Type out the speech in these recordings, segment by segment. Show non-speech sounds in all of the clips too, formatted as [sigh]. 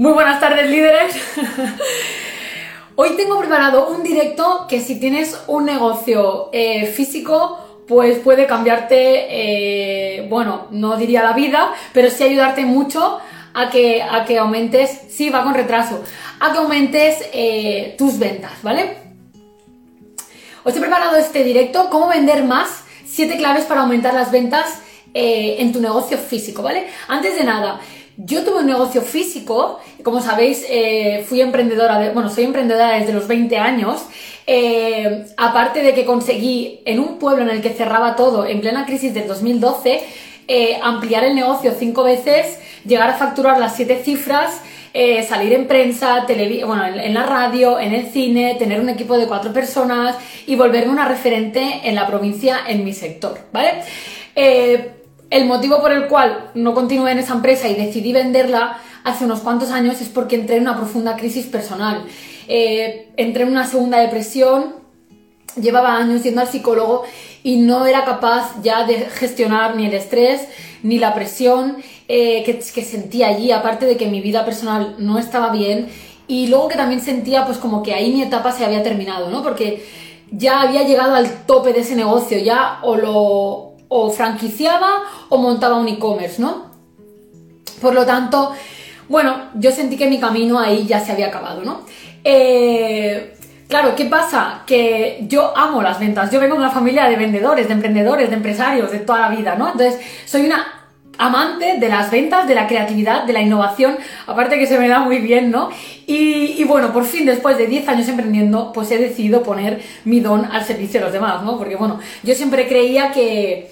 Muy buenas tardes, líderes. [laughs] Hoy tengo preparado un directo que si tienes un negocio eh, físico, pues puede cambiarte, eh, bueno, no diría la vida, pero sí ayudarte mucho a que, a que aumentes, sí, va con retraso, a que aumentes eh, tus ventas, ¿vale? Os he preparado este directo, cómo vender más, 7 claves para aumentar las ventas en tu negocio físico, ¿vale? Antes de nada, yo tuve un negocio físico, como sabéis, eh, fui emprendedora, de, bueno, soy emprendedora desde los 20 años. Eh, aparte de que conseguí en un pueblo en el que cerraba todo, en plena crisis del 2012, eh, ampliar el negocio cinco veces, llegar a facturar las siete cifras, salir en prensa, bueno, en, la radio, en el cine, tener un equipo de cuatro personas y volverme una referente en la provincia en mi sector, ¿vale? El motivo por el cual no continué en esa empresa y decidí venderla hace unos cuantos años es porque entré en una profunda crisis personal. Eh, entré en una segunda depresión, llevaba años yendo al psicólogo y no era capaz ya de gestionar ni el estrés ni la presión eh, que, que, sentía allí, aparte de que mi vida personal no estaba bien y luego que también sentía pues como que ahí mi etapa se había terminado, ¿no? Porque ya había llegado al tope de ese negocio, ya o lo o franquiciaba o montaba un e-commerce, ¿no? Por lo tanto, bueno, yo sentí que mi camino ahí ya se había acabado, ¿no? Eh, claro, ¿qué pasa? Que yo amo las ventas, yo vengo de una familia de vendedores, de emprendedores, de empresarios, de toda la vida, ¿no? Entonces, soy una amante de las ventas, de la creatividad, de la innovación, aparte que se me da muy bien, ¿no? Y, bueno, por fin, después de 10 años emprendiendo, pues he decidido poner mi don al servicio de los demás, ¿no? Porque bueno, yo siempre creía que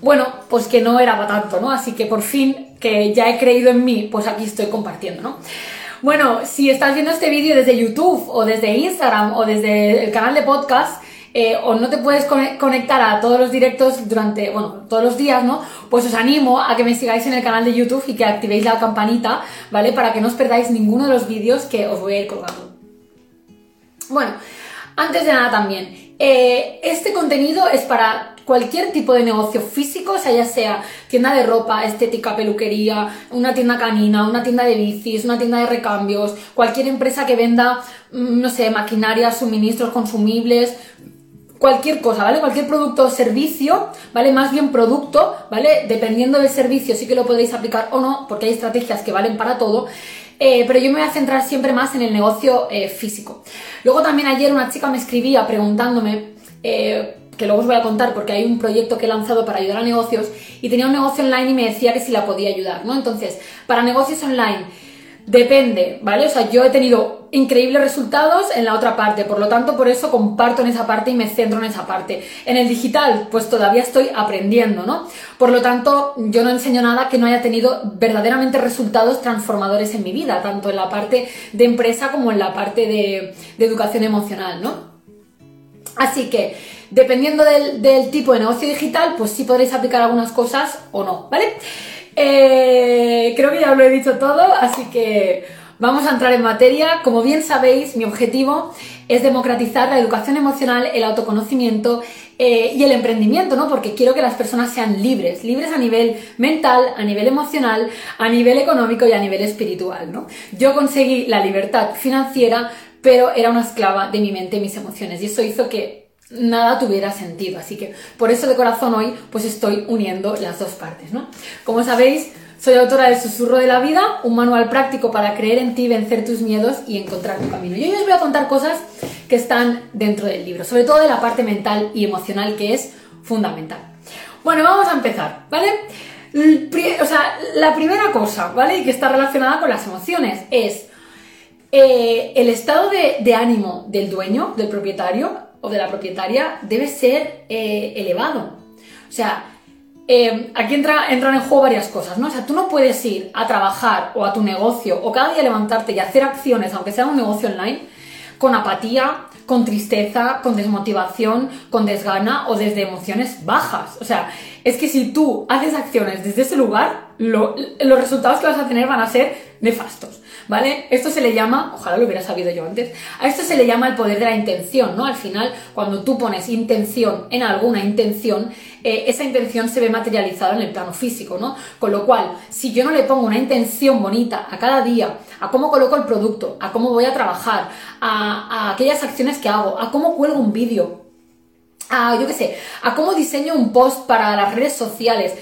bueno, pues que no era para tanto, ¿no? Así que por fin, que ya he creído en mí, pues aquí estoy compartiendo, ¿no? Bueno, si estás viendo este vídeo desde YouTube o desde Instagram o desde el canal de podcast, eh, o no te puedes conectar a todos los directos durante, bueno, todos los días, ¿no? Pues os animo a que me sigáis en el canal de YouTube y que activéis la campanita, ¿vale? Para que no os perdáis ninguno de los vídeos que os voy a ir colgando. Bueno, antes de nada también, eh, este contenido es para cualquier tipo de negocio físico, o sea, ya sea tienda de ropa, estética, peluquería, una tienda canina, una tienda de bicis, una tienda de recambios, cualquier empresa que venda, mm, no sé, maquinaria, suministros consumibles, cualquier cosa, ¿vale? Cualquier producto o servicio, ¿vale? Más bien producto, ¿vale? Dependiendo del servicio sí que lo podéis aplicar o no, porque hay estrategias que valen para todo. Eh, pero yo me voy a centrar siempre más en el negocio eh, físico. Luego también ayer una chica me escribía preguntándome eh, que luego os voy a contar porque hay un proyecto que he lanzado para ayudar a negocios y tenía un negocio online y me decía que si la podía ayudar, ¿no? Entonces, para negocios online depende, ¿vale? O sea, yo he tenido increíbles resultados en la otra parte, por lo tanto, por eso comparto en esa parte y me centro en esa parte. En el digital, pues todavía estoy aprendiendo, ¿no? Por lo tanto, yo no enseño nada que no haya tenido verdaderamente resultados transformadores en mi vida, tanto en la parte de empresa como en la parte de, educación emocional, ¿no? Así que Dependiendo del, tipo de negocio digital, pues sí podréis aplicar algunas cosas o no, ¿vale? Eh, creo que ya lo he dicho todo, así que vamos a entrar en materia. Como bien sabéis, mi objetivo es democratizar la educación emocional, el autoconocimiento eh, y el emprendimiento, ¿no? Porque quiero que las personas sean libres, libres a nivel mental, a nivel emocional, a nivel económico y a nivel espiritual, ¿no? Yo conseguí la libertad financiera, pero era una esclava de mi mente y mis emociones, y eso hizo que nada tuviera sentido. Así que por eso de corazón hoy pues estoy uniendo las dos partes, ¿no? Como sabéis, soy autora de Susurro de la Vida, un manual práctico para creer en ti, vencer tus miedos y encontrar tu camino. Y hoy os voy a contar cosas que están dentro del libro, sobre todo de la parte mental y emocional que es fundamental. Bueno, vamos a empezar, ¿vale? O sea, la primera cosa, ¿vale? Y que está relacionada con las emociones es eh, el estado de ánimo del dueño, del propietario, o de la propietaria debe ser eh, elevado. O sea, eh, aquí entra, entran en juego varias cosas, ¿no? O sea, tú no puedes ir a trabajar o a tu negocio o cada día levantarte y hacer acciones, aunque sea un negocio online, con apatía, con tristeza, con desmotivación, con desgana o desde emociones bajas. O sea, es que si tú haces acciones desde ese lugar, los resultados que vas a tener van a ser nefastos. ¿Vale? Esto se le llama, ojalá lo hubiera sabido yo antes, a esto se le llama el poder de la intención, ¿no? Al final, cuando tú pones intención en alguna intención, eh, esa intención se ve materializada en el plano físico, ¿no? Con lo cual, si yo no le pongo una intención bonita a cada día, a cómo coloco el producto, a cómo voy a trabajar, a, aquellas acciones que hago, a cómo cuelgo un vídeo, a, yo qué sé, a cómo diseño un post para las redes sociales,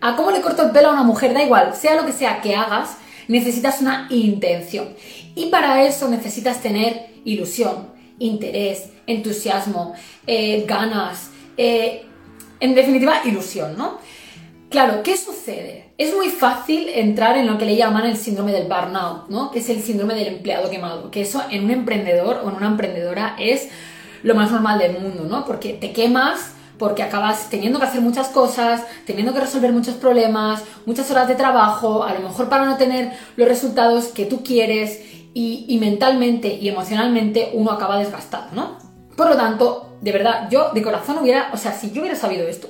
a cómo le corto el pelo a una mujer, da igual, sea lo que sea que hagas, necesitas una intención. Y para eso necesitas tener ilusión, interés, entusiasmo, eh, ganas, eh, en definitiva, ilusión, ¿no? Claro, ¿qué sucede? Es muy fácil entrar en lo que le llaman el síndrome del burnout, ¿no? Que es el síndrome del empleado quemado, que eso en un emprendedor o en una emprendedora es lo más normal del mundo, ¿no? Porque te quemas porque acabas teniendo que hacer muchas cosas, teniendo que resolver muchos problemas, muchas horas de trabajo, a lo mejor para no tener los resultados que tú quieres y, mentalmente y emocionalmente uno acaba desgastado, ¿no? Por lo tanto, de verdad, yo de corazón hubiera, o sea, si yo hubiera sabido esto,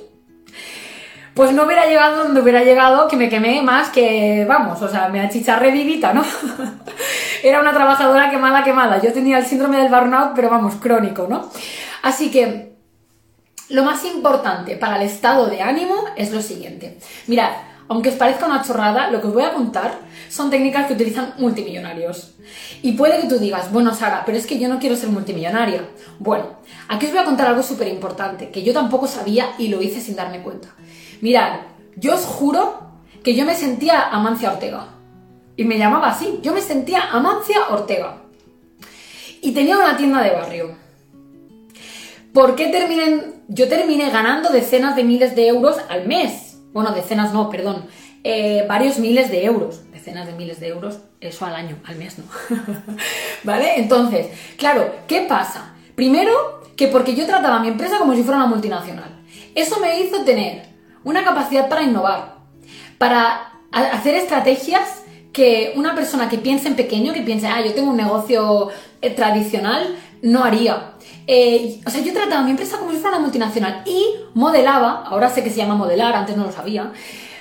pues no hubiera llegado donde hubiera llegado, que me quemé más que, vamos, o sea, me achicharré vivita, ¿no? [laughs] Era una trabajadora quemada, quemada. Yo tenía el síndrome del burnout, pero vamos, crónico, ¿no? Así que, lo más importante para el estado de ánimo es lo siguiente. Mirad, aunque os parezca una chorrada, lo que os voy a contar son técnicas que utilizan multimillonarios. Y puede que tú digas, bueno, Sara, pero es que yo no quiero ser multimillonaria. Bueno, aquí os voy a contar algo súper importante, que yo tampoco sabía y lo hice sin darme cuenta. Mirad, yo os juro que yo me sentía Amancia Ortega. Y me llamaba así, yo me sentía Amancia Ortega. Y tenía una tienda de barrio. ¿Por qué terminé, yo terminé ganando decenas de miles de euros al mes? Bueno, decenas no, perdón. Eh, varios miles de euros, decenas de miles de euros, eso al año, al mes no. [laughs] ¿Vale? Entonces, claro, ¿qué pasa? Primero, que porque yo trataba a mi empresa como si fuera una multinacional. Eso me hizo tener una capacidad para innovar, para hacer estrategias que una persona que piense en pequeño, que piense, ah, yo tengo un negocio eh, tradicional, no haría. Eh, o sea, yo trataba mi empresa como si fuera una multinacional y modelaba, ahora sé que se llama modelar, antes no lo sabía,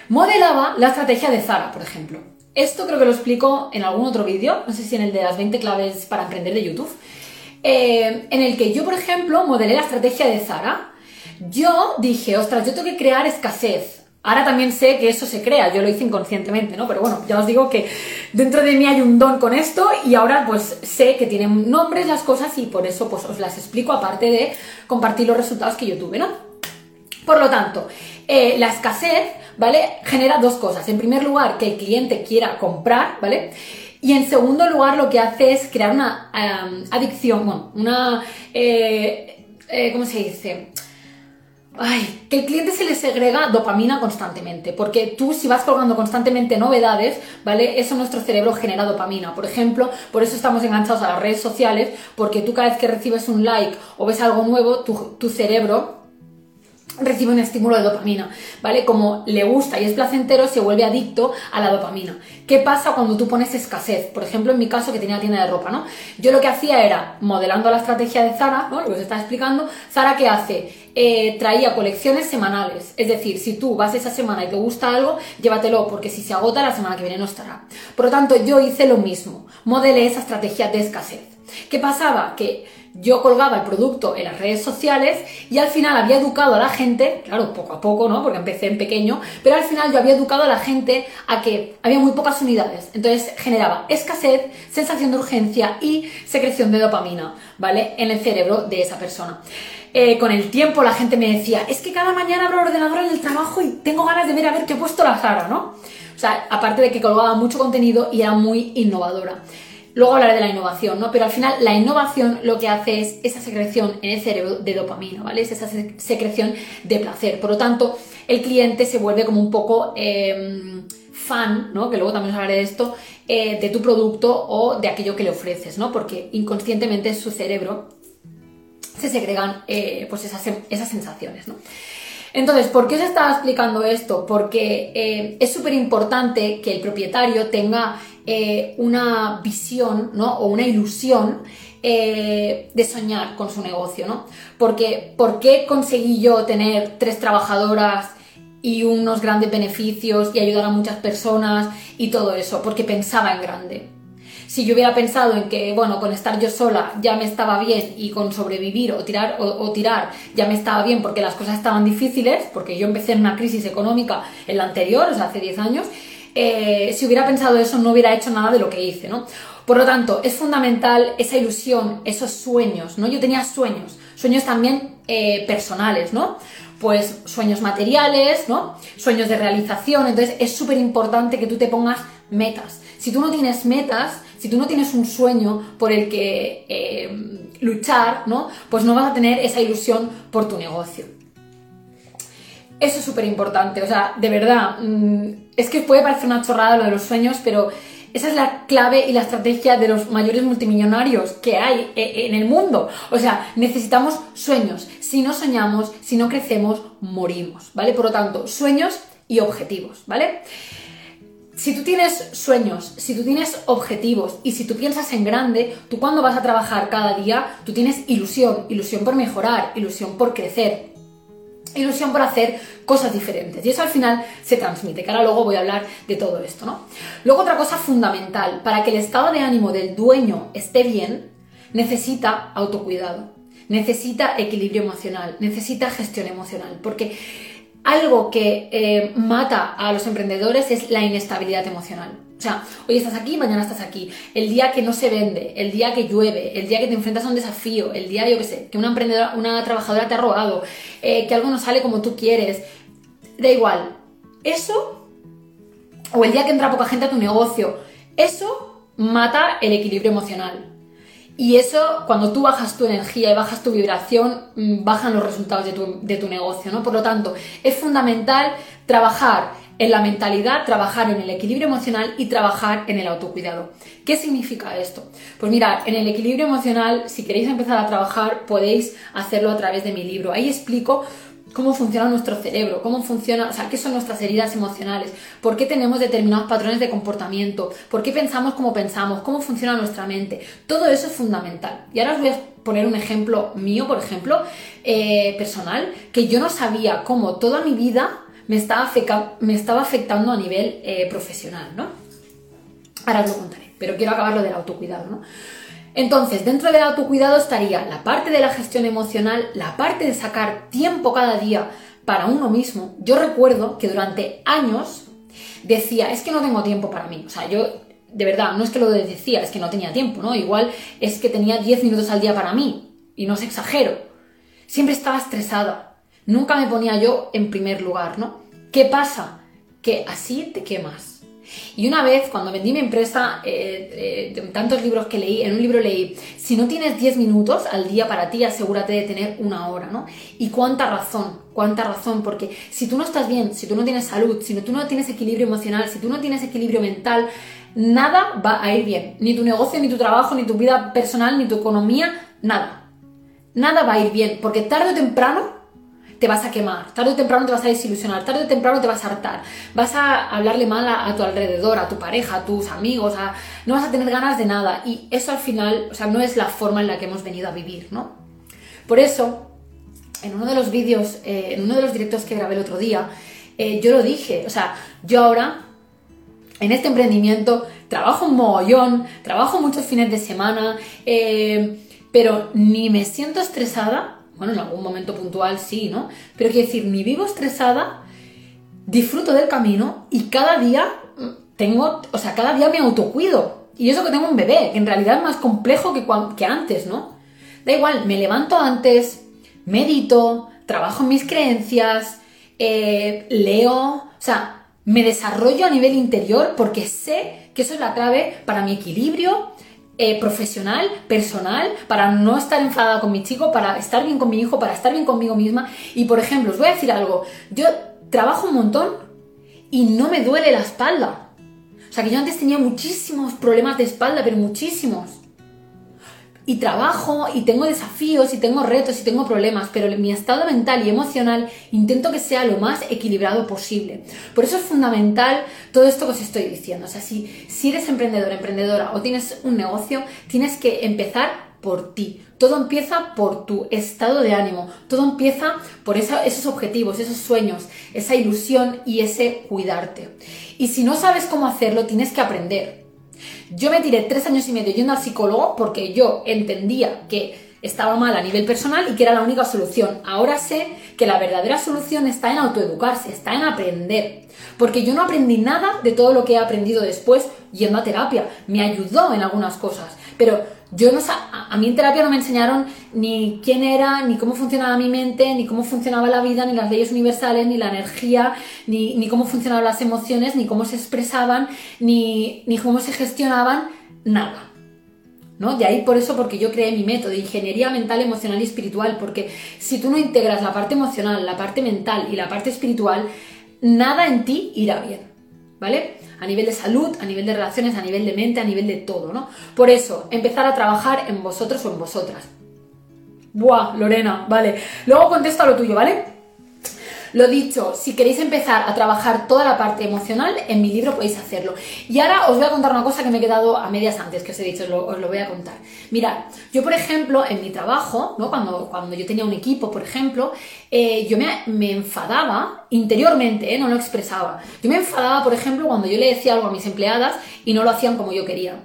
modelaba la estrategia de Zara, por ejemplo. Esto creo que lo explico en algún otro vídeo, no sé si en el de las 20 claves para emprender de YouTube, eh, en el que yo, por ejemplo, modelé la estrategia de Zara. Yo dije, ostras, yo tengo que crear escasez. Ahora también sé que eso se crea, yo lo hice inconscientemente, ¿no? Pero bueno, ya os digo que dentro de mí hay un don con esto y ahora pues sé que tienen nombres las cosas y por eso pues os las explico aparte de compartir los resultados que yo tuve, ¿no? Por lo tanto, eh, la escasez, ¿vale? Genera dos cosas. En primer lugar, que el cliente quiera comprar, ¿vale? Y en segundo lugar, lo que hace es crear una adicción, bueno, una... Eh, eh, ¿Cómo se dice? Ay, que el cliente se le segrega dopamina constantemente, porque tú si vas colgando constantemente novedades, ¿vale? Eso nuestro cerebro genera dopamina. Por ejemplo, por eso estamos enganchados a las redes sociales, porque tú cada vez que recibes un like o ves algo nuevo, tu, tu cerebro recibe un estímulo de dopamina, ¿vale? Como le gusta y es placentero, se vuelve adicto a la dopamina. ¿Qué pasa cuando tú pones escasez? Por ejemplo, en mi caso, que tenía tienda de ropa, ¿no? Yo lo que hacía era, modelando la estrategia de Zara, ¿no? Lo que os estaba explicando, Zara, ¿qué hace? Eh, traía colecciones semanales. Es decir, si tú vas esa semana y te gusta algo, llévatelo, porque si se agota, la semana que viene no estará. Por lo tanto, yo hice lo mismo. Modelé esa estrategia de escasez. ¿Qué pasaba? Que yo colgaba el producto en las redes sociales y al final había educado a la gente, claro, poco a poco, ¿no? Porque empecé en pequeño, pero al final yo había educado a la gente a que había muy pocas unidades. Entonces generaba escasez, sensación de urgencia y secreción de dopamina, ¿vale? En el cerebro de esa persona. Eh, con el tiempo la gente me decía, es que cada mañana abro el ordenador en el trabajo y tengo ganas de ver a ver qué he puesto la Sara, ¿no? O sea, aparte de que colgaba mucho contenido y era muy innovadora. Luego hablaré de la innovación, ¿no? Pero al final la innovación lo que hace es esa secreción en el cerebro de dopamina, ¿vale? Es esa secreción de placer. Por lo tanto, el cliente se vuelve como un poco em, fan, ¿no? Que luego también os hablaré de esto, eh, de tu producto o de aquello que le ofreces, ¿no? Porque inconscientemente su cerebro se segregan eh, pues esas, sensaciones, ¿no? Entonces, ¿por qué os estaba explicando esto? Porque eh, es súper importante que el propietario tenga eh, una visión ¿no? o una ilusión eh, de soñar con su negocio, ¿no? Porque, ¿por qué conseguí yo tener tres trabajadoras y unos grandes beneficios y ayudar a muchas personas y todo eso? Porque pensaba en grande. Si yo hubiera pensado en que, bueno, con estar yo sola ya me estaba bien y con sobrevivir o tirar, o, tirar ya me estaba bien porque las cosas estaban difíciles, porque yo empecé en una crisis económica en la anterior, o sea, hace 10 años, eh, si hubiera pensado eso no hubiera hecho nada de lo que hice, ¿no? Por lo tanto, es fundamental esa ilusión, esos sueños, ¿no? Yo tenía sueños, sueños también eh, personales, ¿no? Pues sueños materiales, ¿no? Sueños de realización, entonces es súper importante que tú te pongas metas. Si tú no tienes metas, si tú no tienes un sueño por el que eh, luchar, ¿no? Pues no vas a tener esa ilusión por tu negocio. Eso es súper importante, o sea, de verdad, mm, es que puede parecer una chorrada lo de los sueños, pero esa es la clave y la estrategia de los mayores multimillonarios que hay eh, en el mundo. O sea, necesitamos sueños. Si no soñamos, si no crecemos, morimos, ¿vale? Por lo tanto, sueños y objetivos, ¿vale? Si tú tienes sueños, si tú tienes objetivos y si tú piensas en grande, tú cuando vas a trabajar cada día, tú tienes ilusión, ilusión por mejorar, ilusión por crecer, ilusión por hacer cosas diferentes. Y eso al final se transmite, que ahora luego voy a hablar de todo esto, ¿no? Luego otra cosa fundamental, para que el estado de ánimo del dueño esté bien, necesita autocuidado, necesita equilibrio emocional, necesita gestión emocional, porque algo que eh, mata a los emprendedores es la inestabilidad emocional. O sea, hoy estás aquí, mañana estás aquí. El día que no se vende, el día que llueve, el día que te enfrentas a un desafío, el día, yo qué sé, que una emprendedora, una trabajadora te ha robado, eh, que algo no sale como tú quieres, da igual. Eso, o el día que entra poca gente a tu negocio, eso mata el equilibrio emocional. Y eso, cuando tú bajas tu energía y bajas tu vibración, mm, bajan los resultados de tu, de tu negocio, ¿no? Por lo tanto, es fundamental trabajar en la mentalidad, trabajar en el equilibrio emocional y trabajar en el autocuidado. ¿Qué significa esto? Pues mirad, en el equilibrio emocional, si queréis empezar a trabajar, podéis hacerlo a través de mi libro. Ahí explico cómo funciona nuestro cerebro, cómo funciona, o sea, qué son nuestras heridas emocionales, por qué tenemos determinados patrones de comportamiento, por qué pensamos como pensamos, cómo funciona nuestra mente. Todo eso es fundamental. Y ahora os voy a poner un ejemplo mío, por ejemplo, eh, personal, que yo no sabía cómo toda mi vida me estaba, me estaba afectando a nivel eh, profesional, ¿no? Ahora os lo contaré, pero quiero acabar lo del autocuidado, ¿no? Entonces, dentro del autocuidado estaría la parte de la gestión emocional, la parte de sacar tiempo cada día para uno mismo. Yo recuerdo que durante años decía, es que no tengo tiempo para mí. O sea, yo, de verdad, no es que lo decía, es que no tenía tiempo, ¿no? Igual es que tenía 10 minutos al día para mí, y no os exagero. Siempre estaba estresada, Nunca me ponía yo en primer lugar, ¿no? ¿Qué pasa? Que así te quemas. Y una vez, cuando vendí mi empresa, eh, eh, tantos libros que leí, en un libro leí, si no tienes 10 minutos al día para ti, asegúrate de tener una hora, ¿no? Y cuánta razón, cuánta razón, porque si tú no estás bien, si tú no tienes salud, si tú no tienes equilibrio emocional, si tú no tienes equilibrio mental, nada va a ir bien. Ni tu negocio, ni tu trabajo, ni tu vida personal, ni tu economía, nada. Nada va a ir bien, porque tarde o temprano te vas a quemar, tarde o temprano te vas a desilusionar, tarde o temprano te vas a hartar, vas a hablarle mal a, tu alrededor, a tu pareja, a tus amigos, a, no vas a tener ganas de nada. Y eso al final, o sea, no es la forma en la que hemos venido a vivir, ¿no? Por eso, en uno de los vídeos, eh, en uno de los directos que grabé el otro día, eh, yo lo dije, o sea, yo ahora en este emprendimiento trabajo un mogollón, trabajo muchos fines de semana, eh, pero ni me siento estresada bueno, en algún momento puntual sí, ¿no? Pero quiero decir, ni vivo estresada, disfruto del camino y cada día tengo, o sea, cada día me autocuido. Y eso que tengo un bebé, que en realidad es más complejo que, que antes, ¿no? Da igual, me levanto antes, medito, trabajo en mis creencias, eh, leo, o sea, me desarrollo a nivel interior porque sé que eso es la clave para mi equilibrio, eh, profesional, personal, para no estar enfadada con mi chico, para estar bien con mi hijo, para estar bien conmigo misma. Y por ejemplo, os voy a decir algo, yo trabajo un montón y no me duele la espalda. O sea que yo antes tenía muchísimos problemas de espalda, pero muchísimos y trabajo y tengo desafíos y tengo retos y tengo problemas, pero mi estado mental y emocional intento que sea lo más equilibrado posible. Por eso es fundamental todo esto que os estoy diciendo. O sea, si, si eres emprendedor, emprendedora o tienes un negocio, tienes que empezar por ti. Todo empieza por tu estado de ánimo. Todo empieza por esos objetivos, esos sueños, esa ilusión y ese cuidarte. Y si no sabes cómo hacerlo, tienes que aprender. Yo me tiré tres años y medio yendo al psicólogo porque yo entendía que estaba mal a nivel personal y que era la única solución. Ahora sé que la verdadera solución está en autoeducarse, está en aprender. Porque yo no aprendí nada de todo lo que he aprendido después yendo a terapia. Me ayudó en algunas cosas. Pero yo no a mí en terapia no me enseñaron ni quién era, ni cómo funcionaba mi mente, ni cómo funcionaba la vida, ni las leyes universales, ni la energía, ni, ni cómo funcionaban las emociones, ni cómo se expresaban, ni, ni cómo se gestionaban, nada. ¿No? De ahí por eso, porque yo creé mi método de ingeniería mental, emocional y espiritual, porque si tú no integras la parte emocional, la parte mental y la parte espiritual, nada en ti irá bien, ¿vale? a nivel de salud, a nivel de relaciones, a nivel de mente, a nivel de todo, ¿no? Por eso, empezar a trabajar en vosotros o en vosotras. Buah, Lorena, vale. Luego contesto a lo tuyo, ¿vale? Lo dicho, si queréis empezar a trabajar toda la parte emocional, en mi libro podéis hacerlo. Y ahora os voy a contar una cosa que me he quedado a medias antes, que os he dicho, os lo, voy a contar. Mirad, yo por ejemplo, en mi trabajo, ¿no? cuando, cuando yo tenía un equipo, por ejemplo, eh, yo me, me, enfadaba interiormente, ¿eh? no lo expresaba. Yo me enfadaba, por ejemplo, cuando yo le decía algo a mis empleadas y no lo hacían como yo quería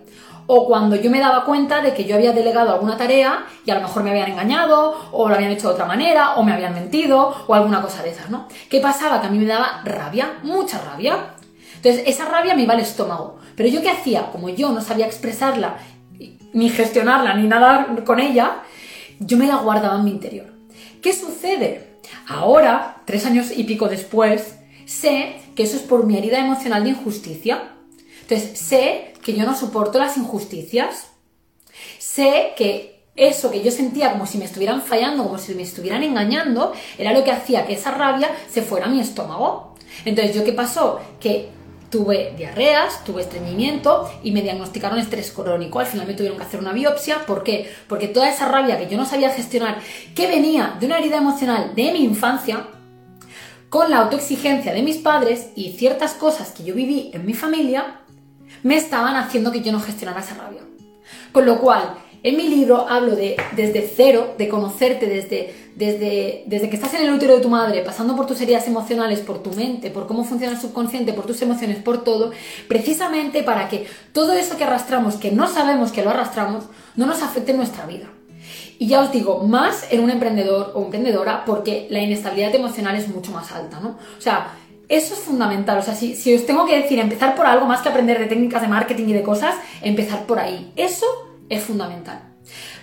o cuando yo me daba cuenta de que yo había delegado alguna tarea y a lo mejor me habían engañado, o lo habían hecho de otra manera, o me habían mentido, o alguna cosa de esas, ¿no? ¿Qué pasaba? Que a mí me daba rabia, mucha rabia. Entonces, esa rabia me iba al estómago. Pero yo qué hacía? Como yo no sabía expresarla, ni gestionarla, ni nada con ella, yo me la guardaba en mi interior. ¿Qué sucede? Ahora, tres años y pico después, sé que eso es por mi herida emocional de injusticia entonces, sé que yo no soporto las injusticias. Sé que eso que yo sentía como si me estuvieran fallando, como si me estuvieran engañando, era lo que hacía que esa rabia se fuera a mi estómago. Entonces, ¿yo qué pasó? Que tuve diarreas, tuve estreñimiento y me diagnosticaron estrés crónico. Al final me tuvieron que hacer una biopsia. ¿Por qué? Porque toda esa rabia que yo no sabía gestionar, que venía de una herida emocional de mi infancia, con la autoexigencia de mis padres y ciertas cosas que yo viví en mi familia, me estaban haciendo que yo no gestionara esa rabia. Con lo cual, en mi libro hablo de desde cero, de conocerte desde, desde, desde que estás en el útero de tu madre, pasando por tus heridas emocionales, por tu mente, por cómo funciona el subconsciente, por tus emociones, por todo, precisamente para que todo eso que arrastramos, que no sabemos que lo arrastramos, no nos afecte en nuestra vida. Y ya os digo, más en un emprendedor o emprendedora, porque la inestabilidad emocional es mucho más alta, ¿no? O sea, eso es fundamental. O sea, si, os tengo que decir empezar por algo más que aprender de técnicas de marketing y de cosas, empezar por ahí. Eso es fundamental.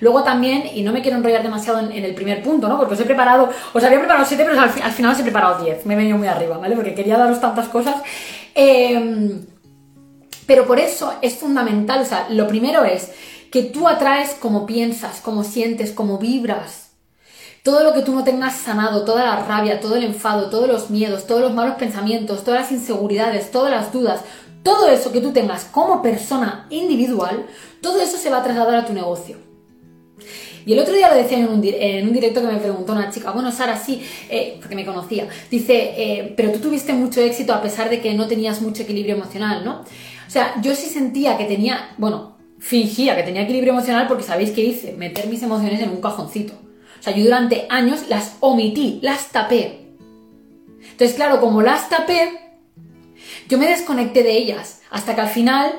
Luego también, y no me quiero enrollar demasiado en, el primer punto, ¿no? Porque os he preparado, os había preparado siete, pero al, final os he preparado diez. Me he venido muy arriba, ¿vale? Porque quería daros tantas cosas. Em, pero por eso es fundamental, o sea, lo primero es que tú atraes como piensas, como sientes, como vibras todo lo que tú no tengas sanado, toda la rabia, todo el enfado, todos los miedos, todos los malos pensamientos, todas las inseguridades, todas las dudas, todo eso que tú tengas como persona individual, todo eso se va a trasladar a tu negocio. Y el otro día lo decía en un, directo que me preguntó una chica, bueno, Sara, sí, eh, porque me conocía, dice, eh, pero tú tuviste mucho éxito a pesar de que no tenías mucho equilibrio emocional, ¿no? O sea, yo sí sentía que tenía, bueno, fingía que tenía equilibrio emocional porque sabéis qué hice, meter mis emociones en un cajoncito. Yo durante años las omití, las tapé. Entonces, claro, como las tapé, yo me desconecté de ellas hasta que al final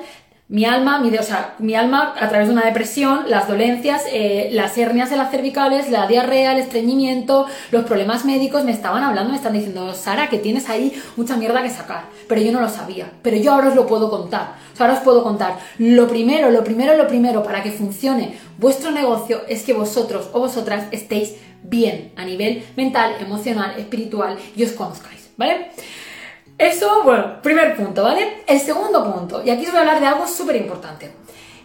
mi alma, mi, o sea, mi alma a través de una depresión, las dolencias, eh, las hernias de las cervicales, la diarrea, el estreñimiento, los problemas médicos me estaban hablando, me están diciendo, Sara, que tienes ahí mucha mierda que sacar. Pero yo no lo sabía. Pero yo ahora os lo puedo contar. Ahora os puedo contar. Lo primero, lo primero, lo primero para que funcione vuestro negocio es que vosotros o vosotras estéis bien a nivel mental, emocional, espiritual y os conozcáis, ¿vale? Eso, bueno, primer punto, ¿vale? El segundo punto, y aquí os voy a hablar de algo súper importante,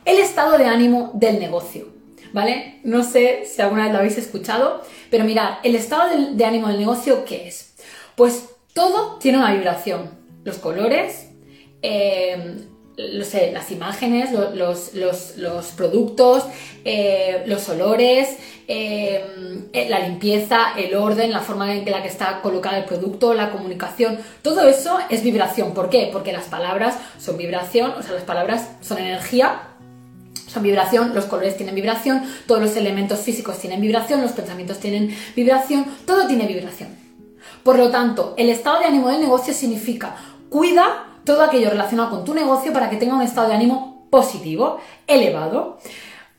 el estado de ánimo del negocio, ¿vale? No sé si alguna vez lo habéis escuchado, pero mirad, el estado de, ánimo del negocio, ¿qué es? Pues todo tiene una vibración, los colores, eh, las imágenes, los, productos, eh, los olores, eh, eh, la limpieza, el orden, la forma en la que está colocado el producto, la comunicación, todo eso es vibración. ¿Por qué? Porque las palabras son vibración, o sea, las palabras son energía, son vibración, los colores tienen vibración, todos los elementos físicos tienen vibración, los pensamientos tienen vibración, todo tiene vibración. Por lo tanto, el estado de ánimo del negocio significa cuida todo aquello relacionado con tu negocio para que tenga un estado de ánimo positivo, elevado.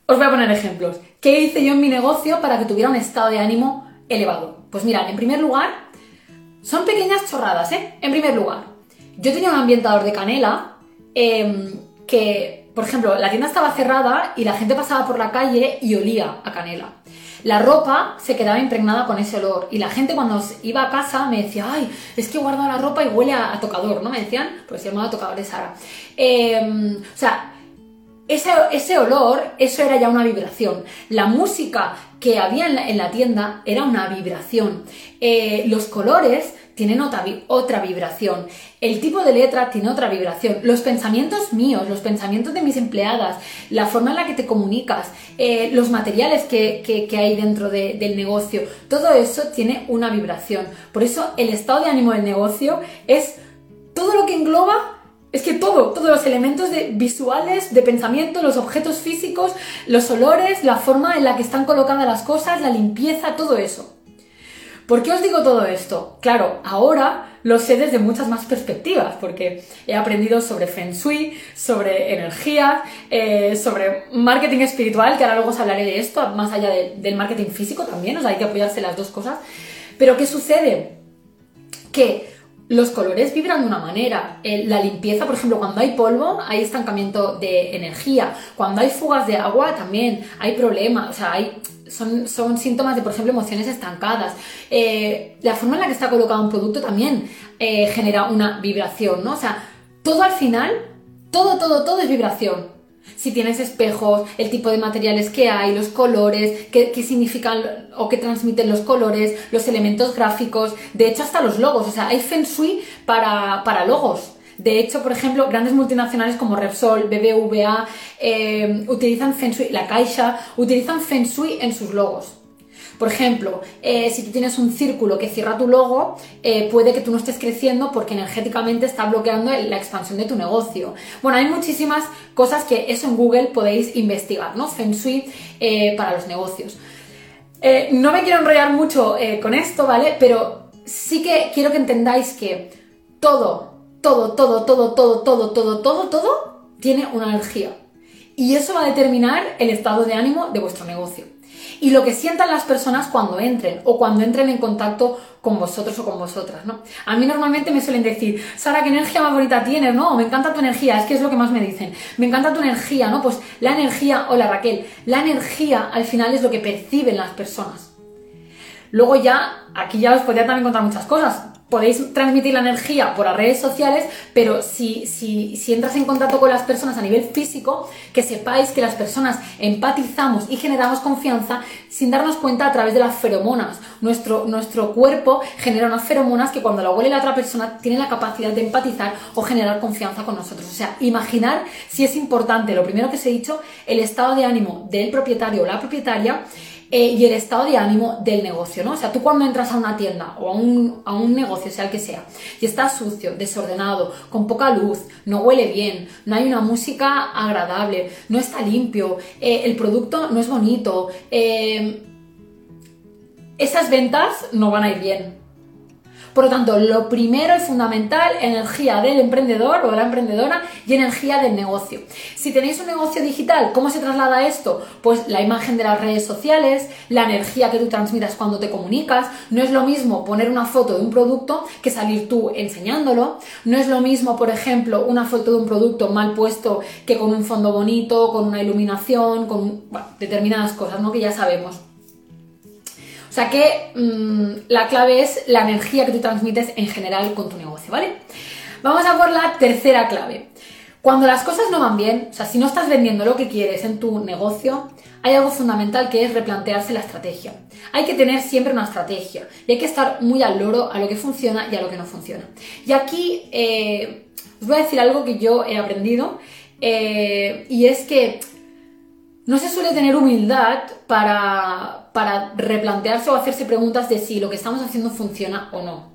Os voy a poner ejemplos. ¿Qué hice yo en mi negocio para que tuviera un estado de ánimo elevado? Pues mirad, en primer lugar, son pequeñas chorradas, ¿eh? En primer lugar, yo tenía un ambientador de canela em, que, por ejemplo, la tienda estaba cerrada y la gente pasaba por la calle y olía a canela. La ropa se quedaba impregnada con ese olor y la gente cuando iba a casa me decía, ay, es que he guardado la ropa y huele a, tocador, ¿no? Me decían, pues se llamaba tocador de Sara. Em, o sea, ese, olor, eso era ya una vibración. La música que había en la, tienda era una vibración. Eh, los colores tienen otra, otra, vibración. El tipo de letra tiene otra vibración. Los pensamientos míos, los pensamientos de mis empleadas, la forma en la que te comunicas, eh, los materiales que, hay dentro del negocio, todo eso tiene una vibración. Por eso el estado de ánimo del negocio es todo lo que engloba es que todo, todos los elementos de, visuales, de pensamiento, los objetos físicos, los olores, la forma en la que están colocadas las cosas, la limpieza, todo eso. ¿Por qué os digo todo esto? Claro, ahora lo sé desde muchas más perspectivas, porque he aprendido sobre Feng Shui, sobre energía, eh, sobre marketing espiritual, que ahora luego os hablaré de esto, más allá del marketing físico también, o sea, hay que apoyarse las dos cosas. Pero ¿qué sucede? Que los colores vibran de una manera. La limpieza, por ejemplo, cuando hay polvo, hay estancamiento de energía. Cuando hay fugas de agua, también hay problemas. O sea, hay, son, son síntomas de, por ejemplo, emociones estancadas. Eh, la forma en la que está colocado un producto también eh, genera una vibración, ¿no? O sea, todo al final, todo, todo, todo es vibración si tienes espejos, el tipo de materiales que hay, los colores, qué, significan o qué transmiten los colores, los elementos gráficos, de hecho hasta los logos, o sea, hay Feng Shui para, para logos. De hecho, por ejemplo, grandes multinacionales como Repsol, BBVA, eh, utilizan Feng Shui, la Caixa, utilizan Feng Shui en sus logos. Por ejemplo, eh, si tú tienes un círculo que cierra tu logo, eh, puede que tú no estés creciendo porque energéticamente está bloqueando la expansión de tu negocio. Bueno, hay muchísimas cosas que eso en Google podéis investigar, ¿no? Feng Shui eh, para los negocios. no me quiero enrollar mucho con esto, ¿vale? Pero sí que quiero que entendáis que todo, todo, todo, todo, todo, todo, todo, todo, todo tiene una energía. Y eso va a determinar el estado de ánimo de vuestro negocio y lo que sientan las personas cuando entren o cuando entren en contacto con vosotros o con vosotras, ¿no? A mí normalmente me suelen decir, Sara, ¿qué energía más bonita tienes? No, me encanta tu energía, es que es lo que más me dicen. Me encanta tu energía, ¿no? Pues la energía, hola Raquel, la energía al final es lo que perciben las personas. Luego ya, aquí ya os podría también contar muchas cosas podéis transmitir la energía por las redes sociales, pero si, si, si, entras en contacto con las personas a nivel físico, que sepáis que las personas empatizamos y generamos confianza sin darnos cuenta a través de las feromonas. Nuestro, nuestro cuerpo genera unas feromonas que cuando la huele la otra persona tiene la capacidad de empatizar o generar confianza con nosotros. O sea, imaginar si es importante, lo primero que os he dicho, el estado de ánimo del propietario o la propietaria eh, y el estado de ánimo del negocio, ¿no? O sea, tú cuando entras a una tienda o a un, a un negocio, sea el que sea, y está sucio, desordenado, con poca luz, no huele bien, no hay una música agradable, no está limpio, eh, el producto no es bonito, eh, esas ventas no van a ir bien. Por lo tanto, lo primero y fundamental, energía del emprendedor o de la emprendedora y energía del negocio. Si tenéis un negocio digital, ¿cómo se traslada esto? Pues la imagen de las redes sociales, la energía que tú transmitas cuando te comunicas. No es lo mismo poner una foto de un producto que salir tú enseñándolo. No es lo mismo, por ejemplo, una foto de un producto mal puesto que con un fondo bonito, con una iluminación, con determinadas cosas, ¿no? Que ya sabemos. O sea que mm, la clave es la energía que tú transmites en general con tu negocio, ¿vale? Vamos a por la tercera clave. Cuando las cosas no van bien, o sea, si no estás vendiendo lo que quieres en tu negocio, hay algo fundamental que es replantearse la estrategia. Hay que tener siempre una estrategia y hay que estar muy al loro a lo que funciona y a lo que no funciona. Y aquí eh, os voy a decir algo que yo he aprendido eh, y es que no se suele tener humildad para, para replantearse o hacerse preguntas de si lo que estamos haciendo funciona o no.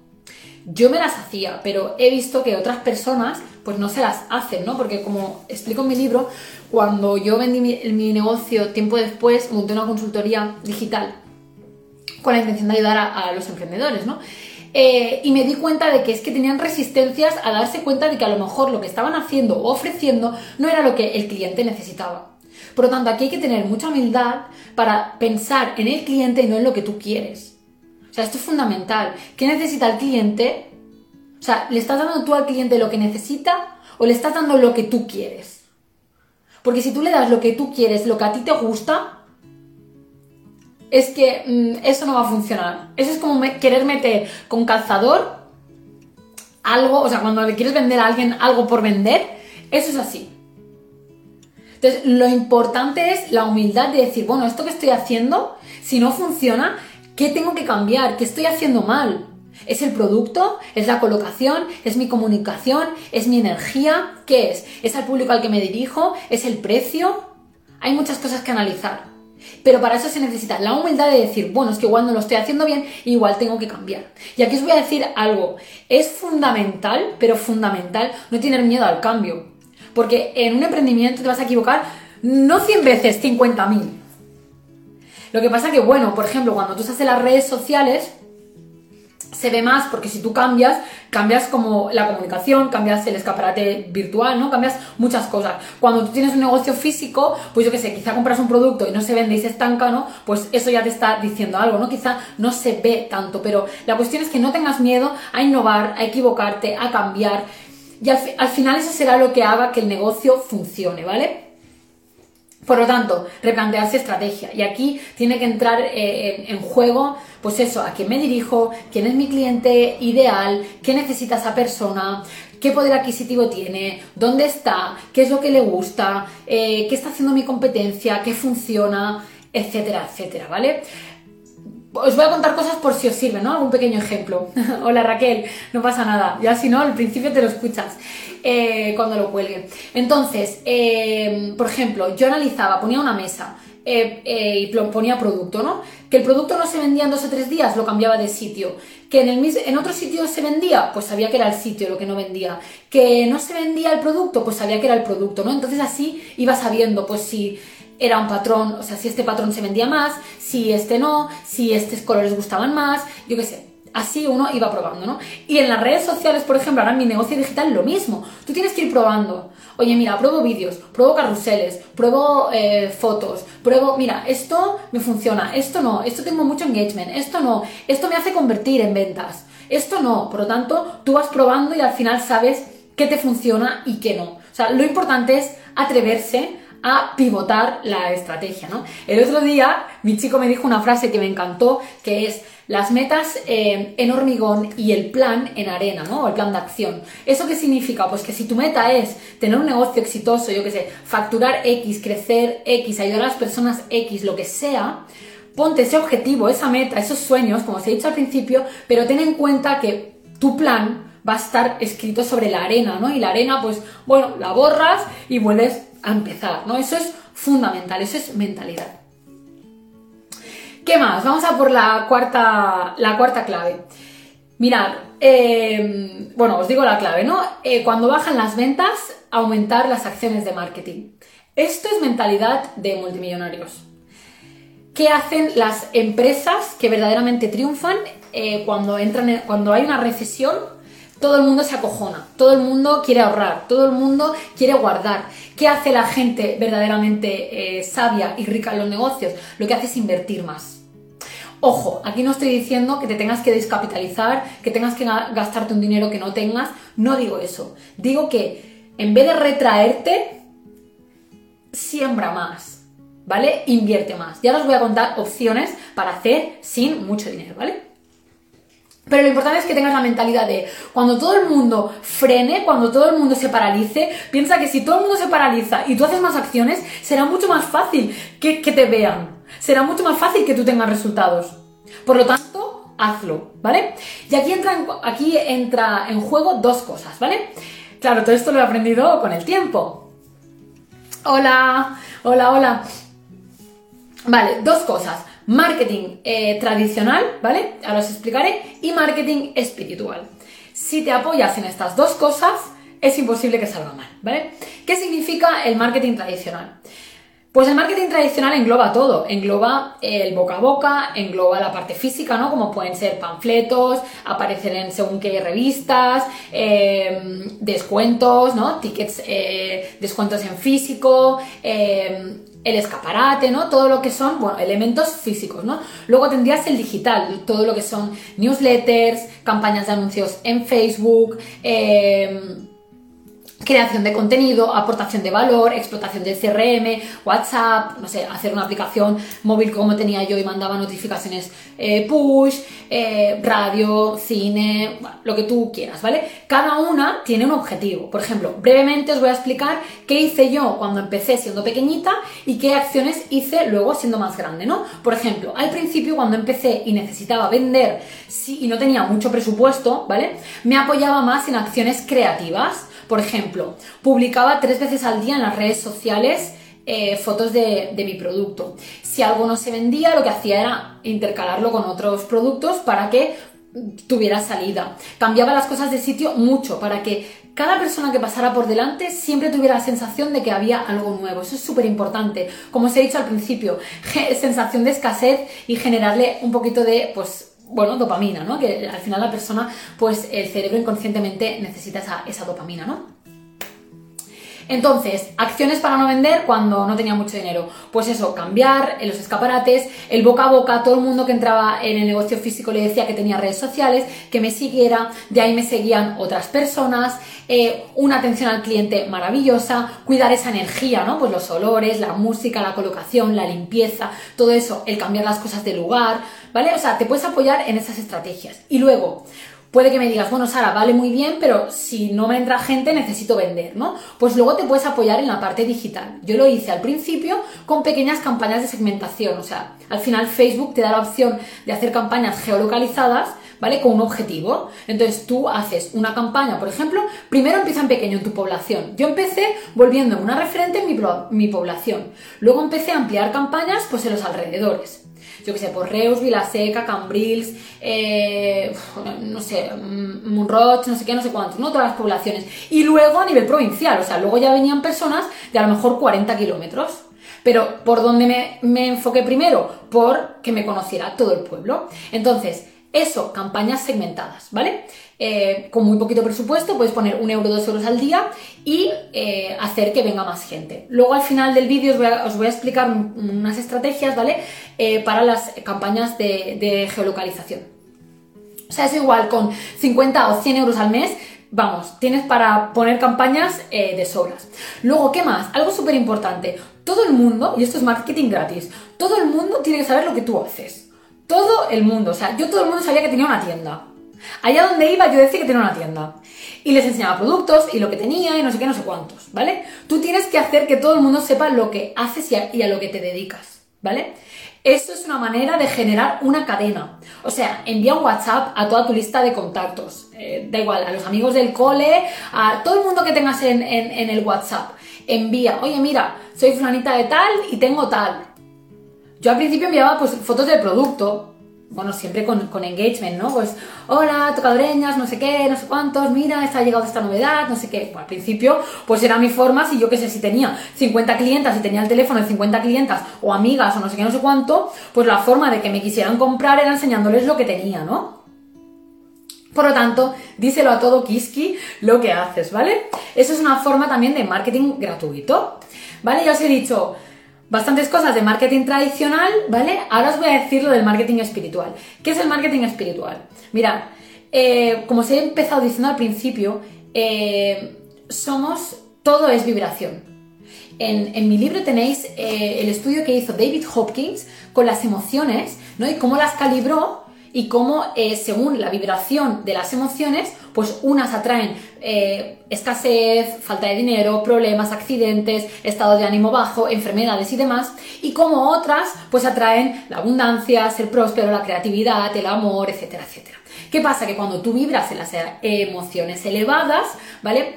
Yo me las hacía, pero he visto que otras personas pues no se las hacen, ¿no? Porque como explico en mi libro, cuando yo vendí mi, negocio tiempo después, monté una consultoría digital con la intención de ayudar a, los emprendedores, ¿no? eh, y me di cuenta de que es que tenían resistencias a darse cuenta de que a lo mejor lo que estaban haciendo o ofreciendo no era lo que el cliente necesitaba. Por lo tanto, aquí hay que tener mucha humildad para pensar en el cliente y no en lo que tú quieres. O sea, esto es fundamental. ¿Qué necesita el cliente? O sea, ¿le estás dando tú al cliente lo que necesita o le estás dando lo que tú quieres? Porque si tú le das lo que tú quieres, lo que a ti te gusta, es que mm, eso no va a funcionar. Eso es como querer meter con calzador algo, o sea, cuando le quieres vender a alguien algo por vender, eso es así. Entonces, lo importante es la humildad de decir, bueno, esto que estoy haciendo, si no funciona, ¿qué tengo que cambiar? ¿Qué estoy haciendo mal? ¿Es el producto? ¿Es la colocación? ¿Es mi comunicación? ¿Es mi energía? ¿Qué es? ¿Es el público al que me dirijo? ¿Es el precio? Hay muchas cosas que analizar. Pero para eso se necesita la humildad de decir, bueno, es que igual no lo estoy haciendo bien, igual tengo que cambiar. Y aquí os voy a decir algo, es fundamental, pero fundamental, no tener miedo al cambio. Porque en un emprendimiento te vas a equivocar no 100 veces, 50.000. Lo que pasa que, bueno, por ejemplo, cuando tú estás en las redes sociales, se ve más porque si tú cambias, cambias como la comunicación, cambias el escaparate virtual, ¿no? Cambias muchas cosas. Cuando tú tienes un negocio físico, pues yo qué sé, quizá compras un producto y no se vende y se estanca, ¿no? Pues eso ya te está diciendo algo, ¿no? Quizá no se ve tanto, pero la cuestión es que no tengas miedo a innovar, a equivocarte, a cambiar. Y al, final eso será lo que haga que el negocio funcione, ¿vale? Por lo tanto, replantearse estrategia. Y aquí tiene que entrar eh, en, juego, pues eso, a quién me dirijo, quién es mi cliente ideal, qué necesita esa persona, qué poder adquisitivo tiene, dónde está, qué es lo que le gusta, eh, qué está haciendo mi competencia, qué funciona, etcétera, etcétera, ¿vale? Os voy a contar cosas por si os sirve, ¿no? Algún pequeño ejemplo. [laughs] Hola Raquel, no pasa nada. Ya si no, al principio te lo escuchas eh, cuando lo cuelgue. Entonces, eh, por ejemplo, yo analizaba, ponía una mesa eh, y ponía producto, ¿no? Que el producto no se vendía en dos o tres días, lo cambiaba de sitio. Que en, el, en otro sitio se vendía, pues sabía que era el sitio lo que no vendía. Que no se vendía el producto, pues sabía que era el producto, ¿no? Entonces así iba sabiendo, pues si era un patrón, o sea, si este patrón se vendía más, si este no, si estos colores gustaban más, yo qué sé. Así uno iba probando, ¿no? Y en las redes sociales, por ejemplo, ahora en mi negocio digital, lo mismo. Tú tienes que ir probando. Oye, mira, pruebo vídeos, pruebo carruseles, pruebo eh, fotos, pruebo, mira, esto me funciona, esto no, esto tengo mucho engagement, esto no, esto me hace convertir en ventas, esto no. Por lo tanto, tú vas probando y al final sabes qué te funciona y qué no. O sea, lo importante es atreverse a pivotar la estrategia, ¿no? El otro día mi chico me dijo una frase que me encantó, que es las metas eh, en hormigón y el plan en arena, ¿no? O el plan de acción. ¿Eso qué significa? Pues que si tu meta es tener un negocio exitoso, yo qué sé, facturar X, crecer X, ayudar a las personas X, lo que sea, ponte ese objetivo, esa meta, esos sueños, como os he dicho al principio, pero ten en cuenta que tu plan va a estar escrito sobre la arena, ¿no? Y la arena, pues, bueno, la borras y vuelves a empezar, ¿no? Eso es fundamental, eso es mentalidad. ¿Qué más? Vamos a por la cuarta, la cuarta clave. Mirad, em, bueno, os digo la clave, ¿no? Eh, cuando bajan las ventas, aumentar las acciones de marketing. Esto es mentalidad de multimillonarios. ¿Qué hacen las empresas que verdaderamente triunfan eh, cuando, entran cuando hay una recesión? Todo el mundo se acojona, todo el mundo quiere ahorrar, todo el mundo quiere guardar. ¿Qué hace la gente verdaderamente eh, sabia y rica en los negocios? Lo que hace es invertir más. Ojo, aquí no estoy diciendo que te tengas que descapitalizar, que tengas que gastarte un dinero que no tengas, no digo eso. Digo que en vez de retraerte, siembra más, ¿vale? Invierte más. Ya os voy a contar opciones para hacer sin mucho dinero, ¿vale? Pero lo importante es que tengas la mentalidad de cuando todo el mundo frene, cuando todo el mundo se paralice, piensa que si todo el mundo se paraliza y tú haces más acciones, será mucho más fácil que, te vean. Será mucho más fácil que tú tengas resultados. Por lo tanto, hazlo, ¿vale? Y aquí entra, en, aquí entra en juego dos cosas, ¿vale? Claro, todo esto lo he aprendido con el tiempo. Hola, hola, hola. Vale, dos cosas marketing eh, tradicional, ¿vale? Ahora os explicaré, y marketing espiritual. Si te apoyas en estas dos cosas, es imposible que salga mal, ¿vale? ¿Qué significa el marketing tradicional? Pues el marketing tradicional engloba todo, engloba el boca a boca, engloba la parte física, ¿no? Como pueden ser panfletos, aparecer en según qué revistas, em, descuentos, ¿no? Tickets, eh, descuentos en físico, em, el escaparate, ¿no? Todo lo que son, bueno, elementos físicos, ¿no? Luego tendrías el digital, todo lo que son newsletters, campañas de anuncios en Facebook, eh, creación de contenido, aportación de valor, explotación del CRM, WhatsApp, no sé, hacer una aplicación móvil como tenía yo y mandaba notificaciones eh, push, eh, radio, cine, lo que tú quieras, ¿vale? Cada una tiene un objetivo. Por ejemplo, brevemente os voy a explicar qué hice yo cuando empecé siendo pequeñita y qué acciones hice luego siendo más grande, ¿no? Por ejemplo, al principio cuando empecé y necesitaba vender sí, y no tenía mucho presupuesto, ¿vale? Me apoyaba más en acciones creativas por ejemplo, publicaba tres veces al día en las redes sociales eh, fotos de, mi producto. Si algo no se vendía, lo que hacía era intercalarlo con otros productos para que tuviera salida. Cambiaba las cosas de sitio mucho para que cada persona que pasara por delante siempre tuviera la sensación de que había algo nuevo. Eso es súper importante. Como os he dicho al principio, sensación de escasez y generarle un poquito de, pues, bueno, dopamina, ¿no? Que al final la persona, pues el cerebro inconscientemente necesita esa, esa dopamina, ¿no? Entonces, acciones para no vender cuando no tenía mucho dinero. Pues eso, cambiar en los escaparates, el boca a boca, todo el mundo que entraba en el negocio físico le decía que tenía redes sociales, que me siguiera, de ahí me seguían otras personas, eh, una atención al cliente maravillosa, cuidar esa energía, ¿no? Pues los olores, la música, la colocación, la limpieza, todo eso, el cambiar las cosas de lugar, ¿vale? O sea, te puedes apoyar en esas estrategias. Y luego, Puede que me digas, bueno, Sara, vale muy bien, pero si no me entra gente necesito vender, ¿no? Pues luego te puedes apoyar en la parte digital. Yo lo hice al principio con pequeñas campañas de segmentación, o sea, al final Facebook te da la opción de hacer campañas geolocalizadas, ¿vale? Con un objetivo. Entonces tú haces una campaña, por ejemplo, primero empieza en pequeño en tu población. Yo empecé volviendo una referente en mi, mi población. Luego empecé a ampliar campañas pues en los alrededores yo que sé, por Reus, Vilaseca, Cambrils, eh, no sé, Munroch, no sé qué, no sé cuántos, ¿no? Todas las poblaciones. Y luego a nivel provincial, o sea, luego ya venían personas de a lo mejor 40 kilómetros. Pero ¿por dónde me, me enfoqué primero? Por que me conociera todo el pueblo. Entonces, eso, campañas segmentadas, ¿vale? Eh, con muy poquito presupuesto, puedes poner un euro, dos euros al día y eh, hacer que venga más gente. Luego al final del vídeo os, voy a explicar unas estrategias, ¿vale? Eh, para las campañas de, geolocalización. O sea, es igual con 50 o 100 euros al mes, vamos, tienes para poner campañas de sobras. Luego, ¿qué más? Algo súper importante. Todo el mundo, y esto es marketing gratis, todo el mundo tiene que saber lo que tú haces. Todo el mundo, o sea, yo todo el mundo sabía que tenía una tienda. Allá donde iba yo decía que tenía una tienda. Y les enseñaba productos y lo que tenía y no sé qué, no sé cuántos, ¿vale? Tú tienes que hacer que todo el mundo sepa lo que haces y a, lo que te dedicas, ¿vale? Eso es una manera de generar una cadena. O sea, envía un WhatsApp a toda tu lista de contactos. Eh, da igual, a los amigos del cole, a todo el mundo que tengas en, en el WhatsApp. Envía, oye, mira, soy fulanita de tal y tengo tal. Yo al principio enviaba pues fotos del producto, bueno, siempre con, engagement, ¿no? Pues, hola, tocadoreñas, no sé qué, no sé cuántos, mira, está llegado esta novedad, no sé qué. al principio, pues era mi forma, si yo qué sé, si tenía 50 clientas, si tenía el teléfono de 50 clientas, o amigas, o no sé qué, no sé cuánto, pues la forma de que me quisieran comprar era enseñándoles lo que tenía, ¿no? Por lo tanto, díselo a todo Kiski lo que haces, ¿vale? Eso es una forma también de marketing gratuito, ¿vale? Ya os he dicho, bastantes cosas de marketing tradicional, ¿vale? Ahora os voy a decir lo del marketing espiritual. ¿Qué es el marketing espiritual? Mirad, eh, como os he empezado diciendo al principio, eh, somos, todo es vibración. En, mi libro tenéis eh, el estudio que hizo David Hopkins con las emociones, ¿no? Y cómo las calibró y cómo según la vibración de las emociones, pues unas atraen eh, escasez, falta de dinero, problemas, accidentes, estado de ánimo bajo, enfermedades y demás, y como otras pues atraen la abundancia, ser próspero, la creatividad, el amor, etcétera, etcétera. ¿Qué pasa? Que cuando tú vibras en las emociones elevadas, ¿vale?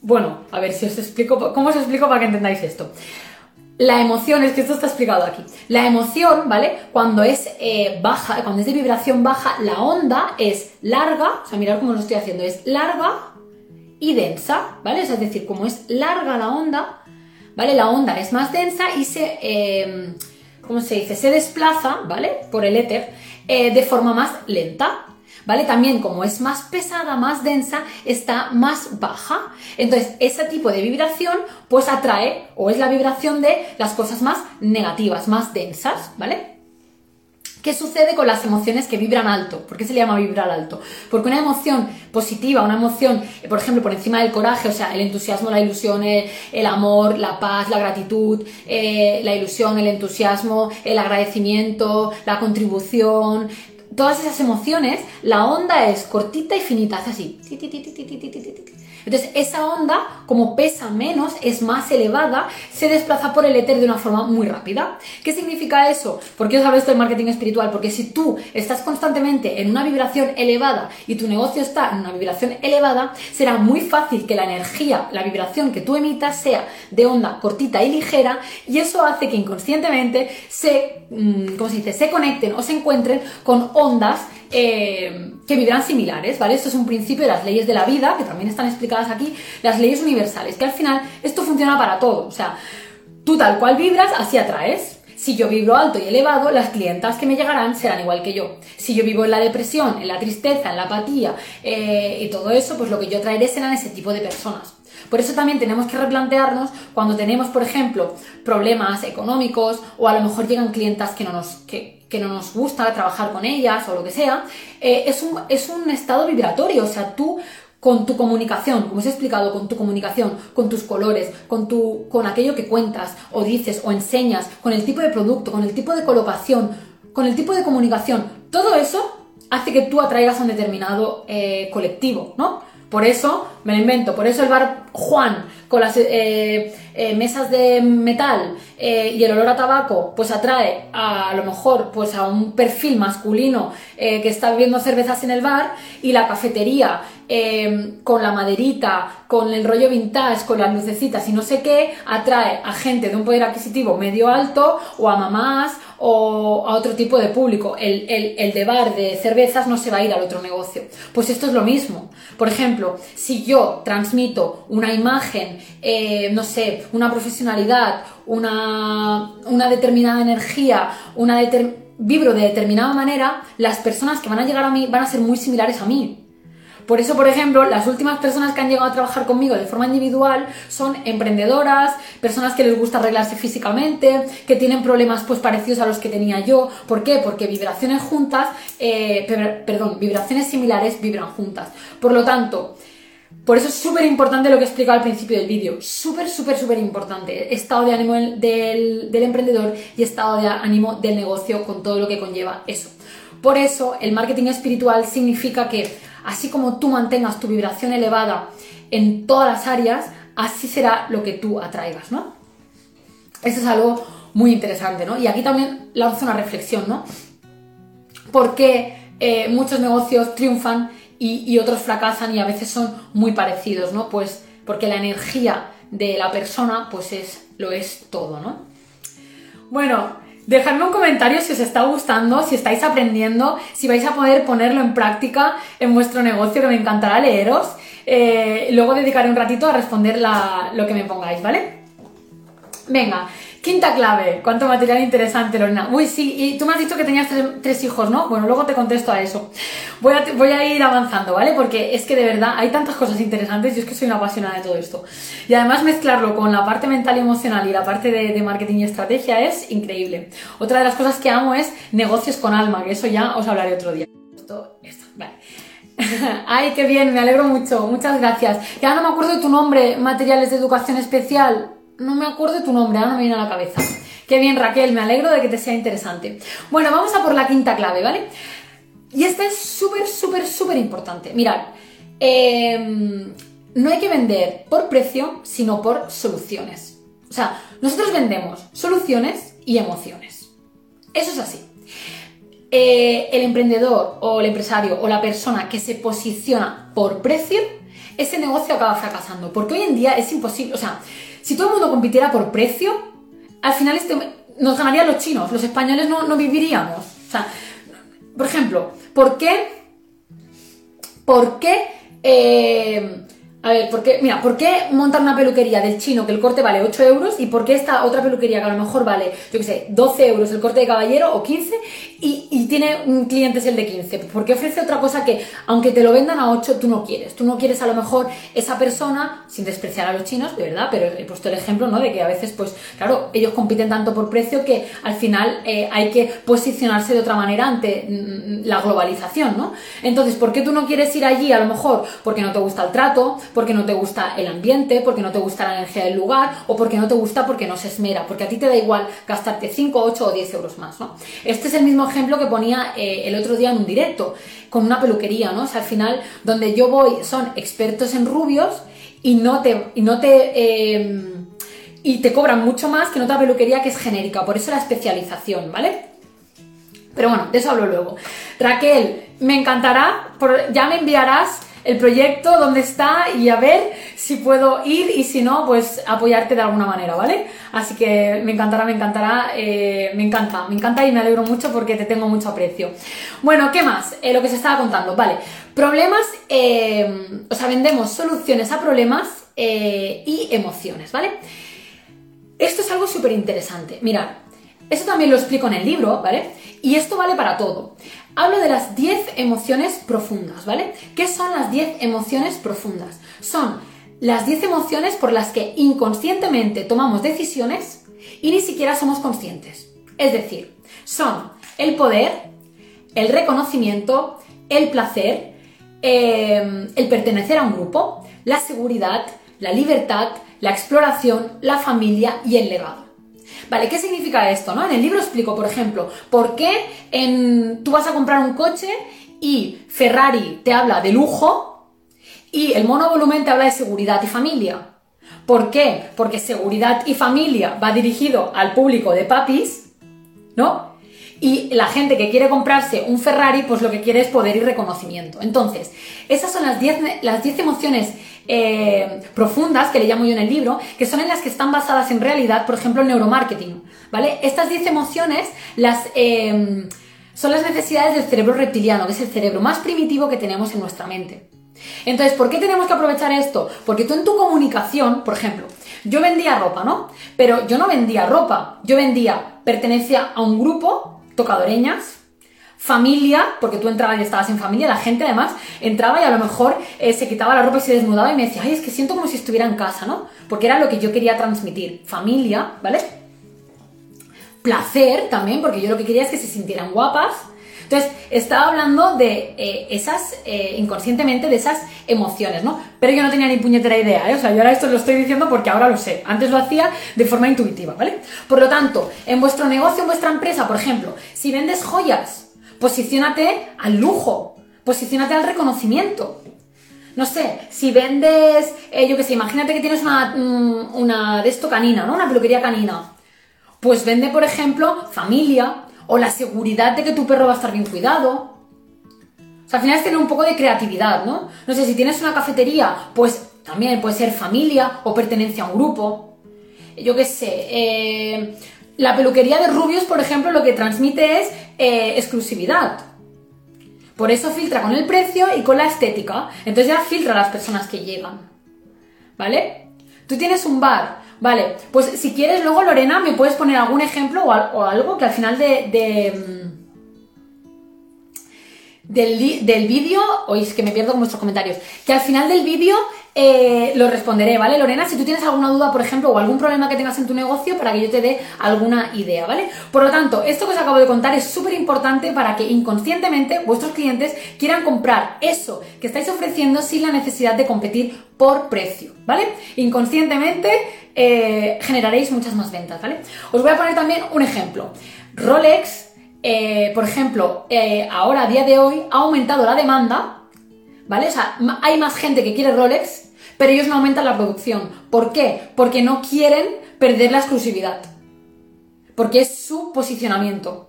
Bueno, a ver si os explico, ¿cómo os explico para que entendáis esto? La emoción, es que esto está explicado aquí. La emoción, ¿vale? Cuando es eh, baja, cuando es de vibración baja, la onda es larga, o sea, mirad cómo lo estoy haciendo, es larga y densa, ¿vale? es decir, como es larga la onda, ¿vale? La onda es más densa y se, eh, ¿cómo se dice? Se desplaza, ¿vale? Por el éter eh, de forma más lenta. ¿Vale? También como es más pesada, más densa, está más baja. Entonces, ese tipo de vibración pues atrae o es la vibración de las cosas más negativas, más densas, ¿vale? ¿Qué sucede con las emociones que vibran alto? ¿Por qué se le llama vibrar alto? Porque una emoción positiva, una emoción, por ejemplo, por encima del coraje, o sea, el entusiasmo, la ilusión, el amor, la paz, la gratitud, eh, la ilusión, el entusiasmo, el agradecimiento, la contribución, todas esas emociones, la onda es cortita y finita, es así. Entonces, esa onda, como pesa menos, es más elevada, se desplaza por el éter de una forma muy rápida. ¿Qué significa eso? ¿Por qué os hablo esto del marketing espiritual? Porque si tú estás constantemente en una vibración elevada y tu negocio está en una vibración elevada, será muy fácil que la energía, la vibración que tú emitas sea de onda cortita y ligera y eso hace que inconscientemente se, mm, ¿cómo se dice?, se conecten o se encuentren con ondas eh, que vibran similares, ¿vale? Esto es un principio de las leyes de la vida, que también están explicadas aquí, las leyes universales, que al final esto funciona para todo, o sea, tú tal cual vibras, así atraes. Si yo vibro alto y elevado, las clientas que me llegarán serán igual que yo. Si yo vivo en la depresión, en la tristeza, en la apatía eh, y todo eso, pues lo que yo traeré serán ese tipo de personas. Por eso también tenemos que replantearnos cuando tenemos, por ejemplo, problemas económicos o a lo mejor llegan clientas que no nos, que, no nos gusta trabajar con ellas o lo que sea, eh, es, un, es un estado vibratorio. O sea, tú con tu comunicación, como os he explicado, con tu comunicación, con tus colores, con, tu, con aquello que cuentas o dices o enseñas, con el tipo de producto, con el tipo de colocación, con el tipo de comunicación, todo eso hace que tú atraigas a un determinado eh, colectivo, ¿no? Por eso, me lo invento, por eso el bar Juan con las eh, eh, mesas de metal eh, y el olor a tabaco, pues atrae a, a, lo mejor pues a un perfil masculino que está bebiendo cervezas en el bar y la cafetería con la maderita, con el rollo vintage, con las lucecitas y no sé qué, atrae a gente de un poder adquisitivo medio alto o a mamás o a otro tipo de público. El, el de bar de cervezas no se va a ir al otro negocio. Pues esto es lo mismo. Por ejemplo, si yo transmito una imagen, eh, no sé, una profesionalidad, una, una determinada energía, una vibro de determinada manera, las personas que van a llegar a mí van a ser muy similares a mí. Por eso, por ejemplo, las últimas personas que han llegado a trabajar conmigo de forma individual son emprendedoras, personas que les gusta arreglarse físicamente, que tienen problemas pues parecidos a los que tenía yo. ¿Por qué? Porque vibraciones juntas, eh, perdón, vibraciones similares vibran juntas. Por lo tanto, por eso es súper importante lo que he explicado al principio del vídeo. Súper, súper, súper importante. Estado de ánimo del, emprendedor y estado de ánimo del negocio con todo lo que conlleva eso. Por eso el marketing espiritual significa que así como tú mantengas tu vibración elevada en todas las áreas, así será lo que tú atraigas, ¿no? Eso es algo muy interesante, ¿no? Y aquí también lanzo una reflexión, ¿no? ¿Por qué eh, muchos negocios triunfan y, otros fracasan y a veces son muy parecidos, ¿no? Pues porque la energía de la persona pues es, lo es todo, ¿no? Bueno, dejadme un comentario si os está gustando, si estáis aprendiendo, si vais a poder ponerlo en práctica en vuestro negocio, que me encantará leeros. Eh, luego dedicaré un ratito a responder lo que me pongáis, ¿vale? Venga, Quinta clave, cuánto material interesante, Lorena. Uy, sí, y tú me has dicho que tenías tres, hijos, ¿no? Bueno, luego te contesto a eso. Voy a, ir avanzando, ¿vale? Porque es que de verdad hay tantas cosas interesantes, yo es que soy una apasionada de todo esto. Y además mezclarlo con la parte mental y emocional y la parte de, marketing y estrategia es increíble. Otra de las cosas que amo es negocios con alma, que eso ya os hablaré otro día. Esto, esto, vale. [laughs] Ay, qué bien, me alegro mucho, muchas gracias. Ya no me acuerdo de tu nombre, materiales de educación especial no me acuerdo tu nombre, ahora no me viene a la cabeza. Qué bien, Raquel, me alegro de que te sea interesante. Bueno, vamos a por la quinta clave, ¿vale? Y esta es súper, súper, súper importante. Mirad, em, no hay que vender por precio, sino por soluciones. O sea, nosotros vendemos soluciones y emociones. Eso es así. Eh, el emprendedor o el empresario o la persona que se posiciona por precio, ese negocio acaba fracasando. Porque hoy en día es imposible, o sea, si todo el mundo compitiera por precio, al final este, nos ganarían los chinos, los españoles no, viviríamos. O sea, por ejemplo, ¿por qué? ¿Por qué? Eh, A ver, ¿por qué? Mira, ¿por qué montar una peluquería del chino que el corte vale 8 euros y por qué esta otra peluquería que a lo mejor vale, yo qué sé, 12 euros el corte de caballero o 15 y, y tiene un cliente es el de 15? ¿Por qué ofrece otra cosa que, aunque te lo vendan a 8, tú no quieres? Tú no quieres a lo mejor esa persona, sin despreciar a los chinos, de verdad, pero he puesto el ejemplo, ¿no? De que a veces, pues, claro, ellos compiten tanto por precio que al final eh, hay que posicionarse de otra manera ante mm, la globalización, ¿no? Entonces, ¿por qué tú no quieres ir allí a lo mejor? Porque no te gusta el trato, porque no te gusta el ambiente, porque no te gusta la energía del lugar o porque no te gusta porque no se esmera, porque a ti te da igual gastarte 5, 8 o 10 euros más, ¿no? Este es el mismo ejemplo que ponía eh, el otro día en un directo con una peluquería, ¿no? O sea, al final donde yo voy son expertos en rubios y no te... Y no te em, y te cobran mucho más que en otra peluquería que es genérica, por eso la especialización, ¿vale? Pero bueno, de eso hablo luego. Raquel, me encantará, ya me enviarás el proyecto, dónde está y a ver si puedo ir y si no, pues apoyarte de alguna manera, ¿vale? Así que me encantará, me encantará, eh, me encanta, me encanta y me alegro mucho porque te tengo mucho aprecio. Bueno, ¿qué más? Eh, lo que se estaba contando, vale. Problemas, eh, o sea, vendemos soluciones a problemas y emociones, ¿vale? Esto es algo súper interesante. Mirad, esto también lo explico en el libro, ¿vale? Y esto vale para todo. Hablo de las 10 emociones profundas, ¿vale? ¿Qué son las 10 emociones profundas? Son las 10 emociones por las que inconscientemente tomamos decisiones y ni siquiera somos conscientes. Es decir, son el poder, el reconocimiento, el placer, eh, el pertenecer a un grupo, la seguridad, la libertad, la exploración, la familia y el legado. Vale, ¿qué significa esto? ¿no? En el libro explico, por ejemplo, por qué en, tú vas a comprar un coche y Ferrari te habla de lujo y el monovolumen te habla de seguridad y familia. ¿Por qué? Porque seguridad y familia va dirigido al público de papis, ¿no? Y la gente que quiere comprarse un Ferrari, pues lo que quiere es poder y reconocimiento. Entonces, esas son las 10 las emociones eh, profundas, que le llamo yo en el libro, que son en las que están basadas en realidad, por ejemplo, el neuromarketing, ¿vale? Estas 10 emociones las, eh, son las necesidades del cerebro reptiliano, que es el cerebro más primitivo que tenemos en nuestra mente. Entonces, ¿por qué tenemos que aprovechar esto? Porque tú en tu comunicación, por ejemplo, yo vendía ropa, ¿no? Pero yo no vendía ropa, yo vendía, pertenecía a un grupo, tocadoreñas, familia, porque tú entrabas y estabas en familia, la gente además entraba y a lo mejor eh, se quitaba la ropa y se desnudaba y me decía, ay, es que siento como si estuviera en casa, ¿no? Porque era lo que yo quería transmitir. Familia, ¿vale? Placer también, porque yo lo que quería es que se sintieran guapas. Entonces, estaba hablando de eh, esas, eh, inconscientemente, de esas emociones, ¿no? Pero yo no tenía ni puñetera idea, ¿eh? O sea, yo ahora esto lo estoy diciendo porque ahora lo sé. Antes lo hacía de forma intuitiva, ¿vale? Por lo tanto, en vuestro negocio, en vuestra empresa, por ejemplo, si vendes joyas, Posiciónate al lujo, posiciónate al reconocimiento. No sé, si vendes, eh, yo qué sé, imagínate que tienes una, mm, una de esto canina, ¿no? Una peluquería canina. Pues vende, por ejemplo, familia o la seguridad de que tu perro va a estar bien cuidado. O sea, al final es tener un poco de creatividad, ¿no? No sé, si tienes una cafetería, pues también puede ser familia o pertenencia a un grupo. Yo qué sé, eh, la peluquería de rubios, por ejemplo, lo que transmite es eh, exclusividad. Por eso filtra con el precio y con la estética. Entonces ya filtra a las personas que llegan. ¿Vale? Tú tienes un bar. Vale, pues si quieres luego Lorena me puedes poner algún ejemplo o, algo que al final de, mm, del, del vídeo, oís que me pierdo con vuestros comentarios, que al final del vídeo eh, lo responderé, ¿vale, Lorena? Si tú tienes alguna duda, por ejemplo, o algún problema que tengas en tu negocio, para que yo te dé alguna idea, ¿vale? Por lo tanto, esto que os acabo de contar es súper importante para que inconscientemente vuestros clientes quieran comprar eso que estáis ofreciendo sin la necesidad de competir por precio, ¿vale? Inconscientemente eh, generaréis muchas más ventas, ¿vale? Os voy a poner también un ejemplo. Rolex, eh, por ejemplo, ahora a día de hoy ha aumentado la demanda, ¿vale? O sea, hay más gente que quiere Rolex pero ellos no aumentan la producción. ¿Por qué? Porque no quieren perder la exclusividad. Porque es su posicionamiento.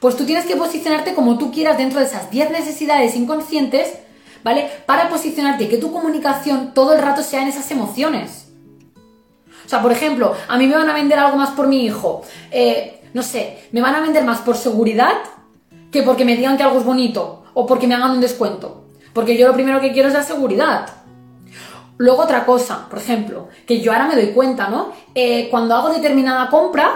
Pues tú tienes que posicionarte como tú quieras dentro de esas 10 necesidades inconscientes, ¿vale? Para posicionarte y que tu comunicación todo el rato sea en esas emociones. O sea, por ejemplo, a mí me van a vender algo más por mi hijo. Eh, no sé, me van a vender más por seguridad que porque me digan que algo es bonito o porque me hagan un descuento. Porque yo lo primero que quiero es la seguridad. Luego otra cosa, por ejemplo, que yo ahora me doy cuenta, ¿no? Eh, cuando hago determinada compra,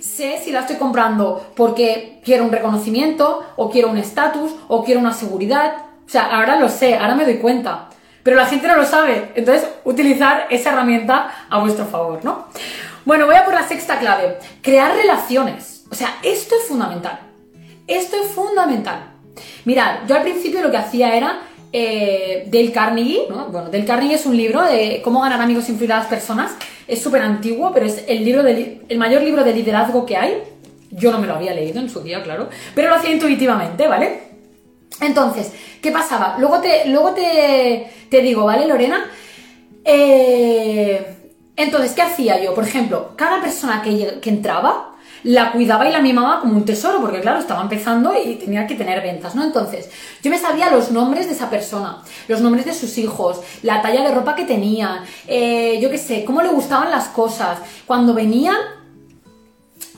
sé si la estoy comprando porque quiero un reconocimiento, o quiero un estatus, o quiero una seguridad. O sea, ahora lo sé, ahora me doy cuenta. Pero la gente no lo sabe. Entonces, utilizar esa herramienta a vuestro favor, ¿no? Bueno, voy a por la sexta clave. Crear relaciones. O sea, esto es fundamental. Esto es fundamental. Mirad, yo al principio lo que hacía era eh, Dale Carnegie, ¿no? Bueno, Dale Carnegie es un libro de cómo ganar amigos e influir a las personas. Es súper antiguo, pero es el, libro de, el mayor libro de liderazgo que hay. Yo no me lo había leído en su día, claro, pero lo hacía intuitivamente, ¿vale? Entonces, ¿qué pasaba? Luego te, luego te, te digo, ¿vale, Lorena? Eh, entonces, ¿qué hacía yo? Por ejemplo, cada persona que, que entraba, la cuidaba y la mimaba como un tesoro, porque claro, estaba empezando y tenía que tener ventas, ¿no? Entonces, yo me sabía los nombres de esa persona, los nombres de sus hijos, la talla de ropa que tenían, eh, yo qué sé, cómo le gustaban las cosas. Cuando venían,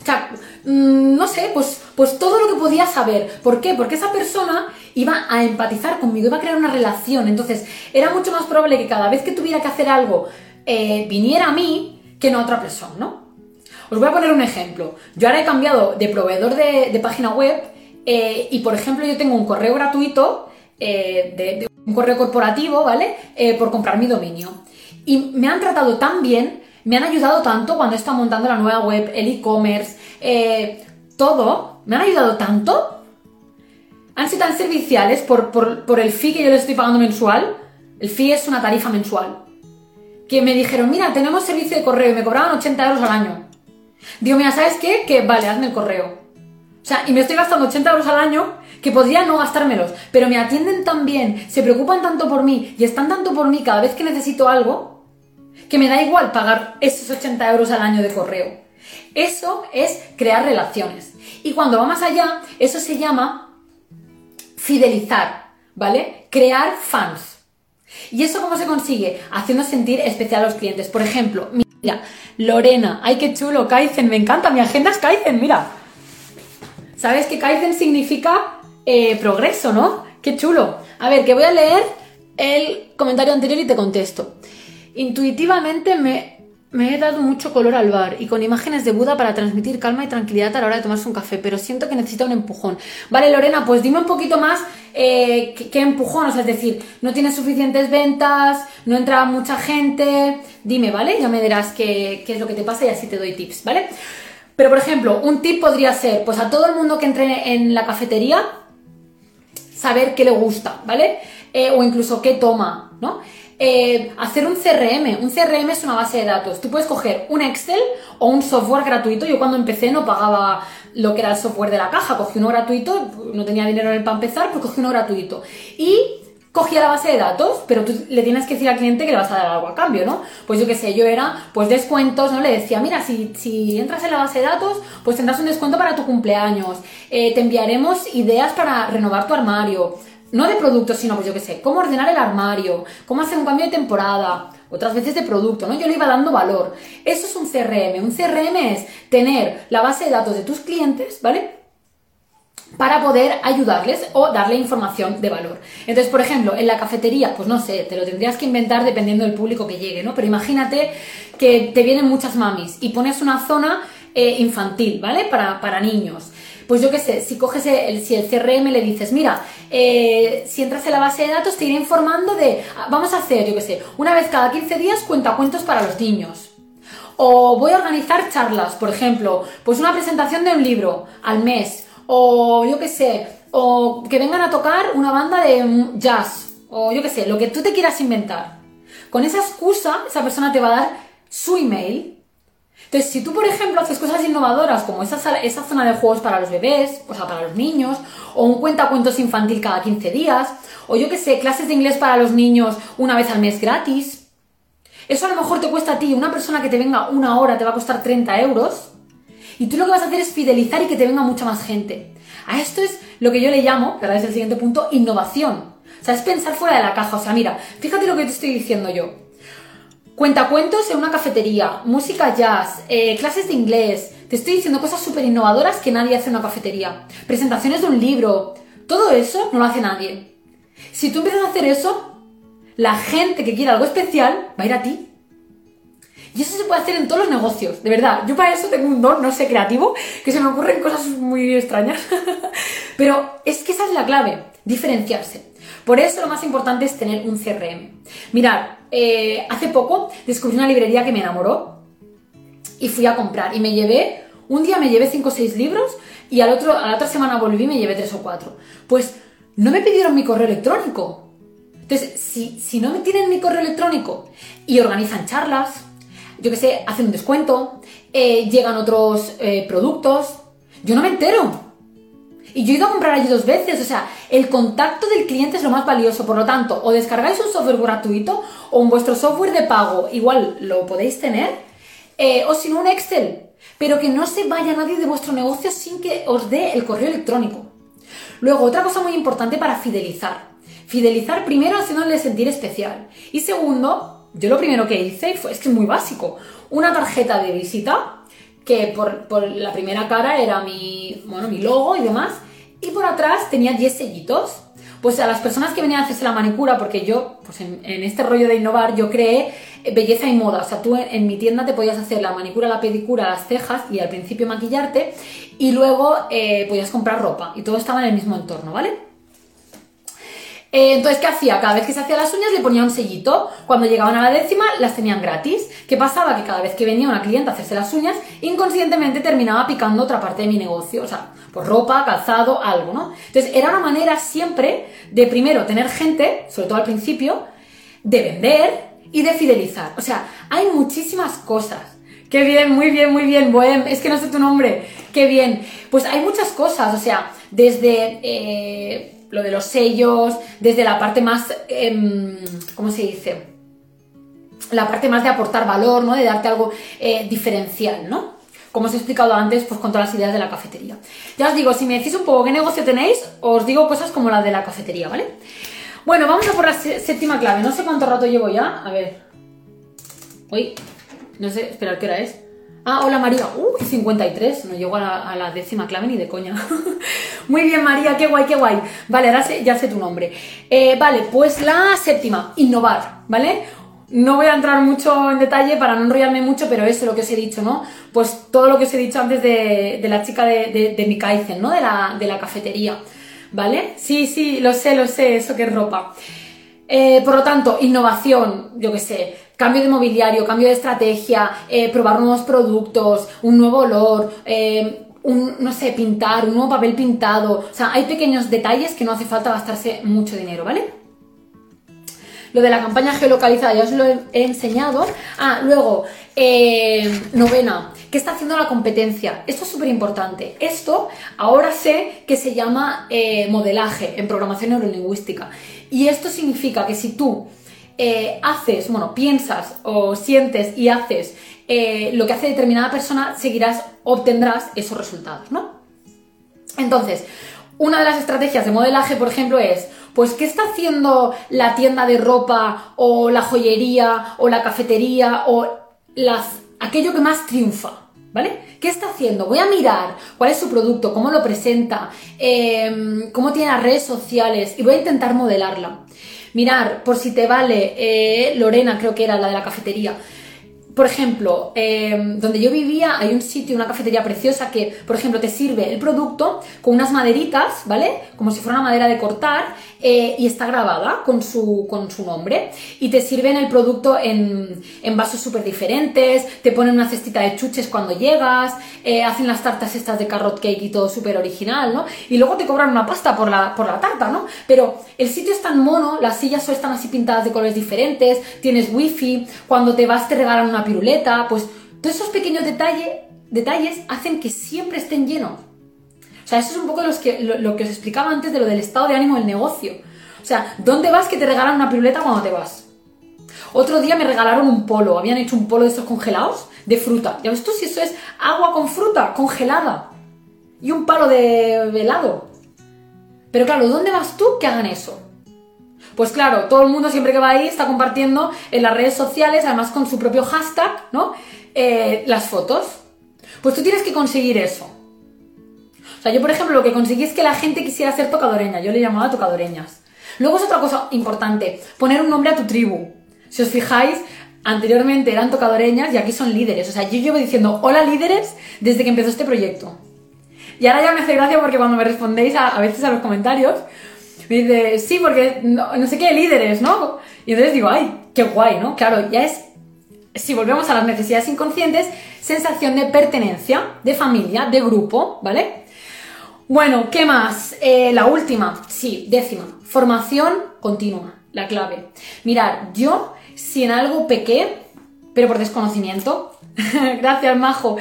o sea, mm, no sé, pues, pues todo lo que podía saber. ¿Por qué? Porque esa persona iba a empatizar conmigo, iba a crear una relación. Entonces, era mucho más probable que cada vez que tuviera que hacer algo, eh, viniera a mí que no a otra persona, ¿no? Os voy a poner un ejemplo. Yo ahora he cambiado de proveedor de, página web eh, y, por ejemplo, yo tengo un correo gratuito, eh, un correo corporativo, ¿vale? Eh, por comprar mi dominio. Y me han tratado tan bien, me han ayudado tanto cuando he estado montando la nueva web, el e-commerce, todo, me han ayudado tanto. Han sido tan serviciales por, por el fee que yo les estoy pagando mensual. El fee es una tarifa mensual. Que me dijeron, mira, tenemos servicio de correo y me cobraban 80 euros al año. Digo, mira, ¿sabes qué? Que vale, hazme el correo. O sea, y me estoy gastando 80 euros al año que podría no gastármelos, pero me atienden tan bien, se preocupan tanto por mí y están tanto por mí cada vez que necesito algo, que me da igual pagar esos 80 euros al año de correo. Eso es crear relaciones. Y cuando va más allá, eso se llama fidelizar, ¿vale? Crear fans. ¿Y eso cómo se consigue? Haciendo sentir especial a los clientes. Por ejemplo, Mira, Lorena, ay, qué chulo, Kaizen, me encanta, mi agenda es Kaizen, mira. ¿Sabes que Kaizen significa eh, progreso, no? Qué chulo. A ver, que voy a leer el comentario anterior y te contesto. Intuitivamente me me he dado mucho color al bar y con imágenes de Buda para transmitir calma y tranquilidad a la hora de tomarse un café, pero siento que necesita un empujón. Vale, Lorena, pues dime un poquito más eh, qué, empujón, o sea, es decir, no tienes suficientes ventas, no entra mucha gente, dime, ¿vale? Ya me dirás qué, es lo que te pasa y así te doy tips, ¿vale? Pero, por ejemplo, un tip podría ser, pues a todo el mundo que entre en la cafetería, saber qué le gusta, ¿vale? Eh, o incluso qué toma, ¿no? Eh, hacer un CRM. Un CRM es una base de datos. Tú puedes coger un Excel o un software gratuito. Yo cuando empecé no pagaba lo que era el software de la caja. Cogí uno gratuito, no tenía dinero en el para empezar, pues cogí uno gratuito. Y cogía la base de datos, pero tú le tienes que decir al cliente que le vas a dar algo a cambio, ¿no? Pues yo qué sé, yo era, pues descuentos, ¿no? Le decía, mira, si, si entras en la base de datos, pues tendrás un descuento para tu cumpleaños, eh, te enviaremos ideas para renovar tu armario, no de producto, sino pues yo qué sé, cómo ordenar el armario, cómo hacer un cambio de temporada, otras veces de producto, ¿no? Yo le iba dando valor. Eso es un CRM. Un CRM es tener la base de datos de tus clientes, ¿vale? para poder ayudarles o darle información de valor. Entonces, por ejemplo, en la cafetería, pues no sé, te lo tendrías que inventar dependiendo del público que llegue, ¿no? Pero imagínate que te vienen muchas mamis y pones una zona eh, infantil, ¿vale? Para, para niños pues yo qué sé, si coges el, si el CRM le dices, mira, eh, si entras en la base de datos te iré informando de, ah, vamos a hacer, yo qué sé, una vez cada 15 días cuentacuentos para los niños. O voy a organizar charlas, por ejemplo, pues una presentación de un libro al mes. O yo qué sé, o que vengan a tocar una banda de jazz. O yo qué sé, lo que tú te quieras inventar. Con esa excusa, esa persona te va a dar su email entonces, si tú, por ejemplo, haces cosas innovadoras como esa, esa zona de juegos para los bebés, o sea, para los niños, o un cuentacuentos infantil cada 15 días, o yo que sé, clases de inglés para los niños una vez al mes gratis, eso a lo mejor te cuesta a ti, una persona que te venga una hora te va a costar 30 euros, y tú lo que vas a hacer es fidelizar y que te venga mucha más gente. A esto es lo que yo le llamo, que ahora es el siguiente punto, innovación. O sea, es pensar fuera de la caja. O sea, mira, fíjate lo que te estoy diciendo yo. Cuentacuentos en una cafetería, música jazz, eh, clases de inglés. Te estoy diciendo cosas súper innovadoras que nadie hace en una cafetería. Presentaciones de un libro. Todo eso no lo hace nadie. Si tú empiezas a hacer eso, la gente que quiere algo especial va a ir a ti. Y eso se puede hacer en todos los negocios, de verdad. Yo para eso tengo un don, no sé, creativo, que se me ocurren cosas muy extrañas. [laughs] Pero es que esa es la clave, diferenciarse. Por eso lo más importante es tener un CRM. Mirad, eh, hace poco descubrí una librería que me enamoró y fui a comprar y me llevé, un día me llevé 5 o 6 libros y al otro, a la otra semana volví y me llevé 3 o 4. Pues no me pidieron mi correo electrónico. Entonces, si, si no me tienen mi correo electrónico y organizan charlas, yo que sé, hacen un descuento, eh, llegan otros eh, productos, yo no me entero. Y yo he ido a comprar allí dos veces, o sea, el contacto del cliente es lo más valioso, por lo tanto, o descargáis un software gratuito o en vuestro software de pago, igual lo podéis tener, eh, o si no un Excel, pero que no se vaya nadie de vuestro negocio sin que os dé el correo electrónico. Luego, otra cosa muy importante para fidelizar. Fidelizar primero haciéndole sentir especial. Y segundo, yo lo primero que hice fue, es que es muy básico, una tarjeta de visita que por, la primera cara era mi, bueno, mi logo y demás, y por atrás tenía 10 sellitos. Pues a las personas que venían a hacerse la manicura, porque yo, pues en, este rollo de innovar, yo creé belleza y moda. O sea, tú en, mi tienda te podías hacer la manicura, la pedicura, las cejas y al principio maquillarte, y luego eh, podías comprar ropa. Y todo estaba en el mismo entorno, ¿vale? Eh, entonces, ¿qué hacía? Cada vez que se hacía las uñas le ponía un sellito. Cuando llegaban a la décima, las tenían gratis. ¿Qué pasaba? Que cada vez que venía una clienta a hacerse las uñas, inconscientemente terminaba picando otra parte de mi negocio. O sea, pues ropa, calzado, algo, ¿no? Entonces, era una manera siempre de primero tener gente, sobre todo al principio, de vender y de fidelizar. O sea, hay muchísimas cosas. Qué bien, muy bien, muy bien, Bohem. Es que no sé tu nombre. Qué bien. Pues hay muchas cosas, o sea, desde... Eh, lo de los sellos, desde la parte más, em, ¿cómo se dice? La parte más de aportar valor, ¿no? De darte algo eh, diferencial, ¿no? Como os he explicado antes, pues con todas las ideas de la cafetería. Ya os digo, si me decís un poco qué negocio tenéis, os digo cosas como la de la cafetería, ¿vale? Bueno, vamos a por la séptima clave. No sé cuánto rato llevo ya. A ver. Uy, no sé, esperar qué hora es. Ah, hola María. Uy, 53. No llego a la, décima clave ni de coña. [laughs] Muy bien, María, qué guay, qué guay. Vale, ahora ya sé tu nombre. Eh, vale, pues la séptima, innovar, ¿vale? No voy a entrar mucho en detalle para no enrollarme mucho, pero eso es lo que os he dicho, ¿no? Pues todo lo que os he dicho antes de, la chica de, de, ¿no? De la, de la cafetería, ¿vale? Sí, sí, lo sé, lo sé, eso que es ropa. Eh, por lo tanto, innovación, yo qué sé, cambio de mobiliario, cambio de estrategia, eh, probar nuevos productos, un nuevo olor, eh, un, no sé, pintar, un nuevo papel pintado. O sea, hay pequeños detalles que no hace falta gastarse mucho dinero, ¿vale? Lo de la campaña geolocalizada ya os lo he, enseñado. Ah, luego, novena, ¿qué está haciendo la competencia? Esto es súper importante. Esto ahora sé que se llama modelaje en programación neurolingüística. Y esto significa que si tú eh, haces, bueno, piensas o sientes y haces eh, lo que hace determinada persona, seguirás, obtendrás esos resultados, ¿no? Entonces, una de las estrategias de modelaje, por ejemplo, es, pues, ¿qué está haciendo la tienda de ropa o la joyería o la cafetería o las, aquello que más triunfa? ¿Vale? ¿Qué está haciendo? Voy a mirar cuál es su producto, cómo lo presenta, em, cómo tiene las redes sociales y voy a intentar modelarla. Mirar, por si te vale, eh, Lorena creo que era la de la cafetería, por ejemplo, em, donde yo vivía hay un sitio, una cafetería preciosa que, por ejemplo, te sirve el producto con unas maderitas, ¿vale? Como si fuera una madera de cortar eh, y está grabada con su, con su nombre. Y te sirven el producto en, en vasos súper diferentes, te ponen una cestita de chuches cuando llegas, eh, hacen las tartas estas de carrot cake y todo súper original, ¿no? Y luego te cobran una pasta por la, por la tarta, ¿no? Pero el sitio es tan mono, las sillas están así pintadas de colores diferentes, tienes wifi, cuando te vas te regalan una piruleta, pues todos esos pequeños detalles, detalles hacen que siempre estén llenos. O sea, eso es un poco los que, lo, que os explicaba antes de lo del estado de ánimo del negocio. O sea, ¿dónde vas que te regalan una piruleta cuando te vas? Otro día me regalaron un polo, habían hecho un polo de estos congelados de fruta. Ya ves tú si eso es agua con fruta congelada y un palo de helado. Pero claro, ¿dónde vas tú que hagan eso? Pues claro, todo el mundo siempre que va ahí está compartiendo en las redes sociales, además con su propio hashtag, ¿no? Eh, las fotos. Pues tú tienes que conseguir eso. O sea, yo por ejemplo lo que conseguí es que la gente quisiera ser tocadoreña, yo le llamaba tocadoreñas. Luego es otra cosa importante, poner un nombre a tu tribu. Si os fijáis, anteriormente eran tocadoreñas y aquí son líderes. O sea, yo llevo diciendo hola líderes desde que empezó este proyecto. Y ahora ya me hace gracia porque cuando me respondéis a, veces a los comentarios, me dice, sí, porque no, sé qué, líderes, ¿no? Y entonces digo, ay, qué guay, ¿no? Claro, ya es, si volvemos a las necesidades inconscientes, sensación de pertenencia, de familia, de grupo, ¿vale? Bueno, ¿qué más? Eh, la última, sí, décima, formación continua, la clave. Mirar, yo, si en algo pequé, pero por desconocimiento, [laughs] gracias, Majo,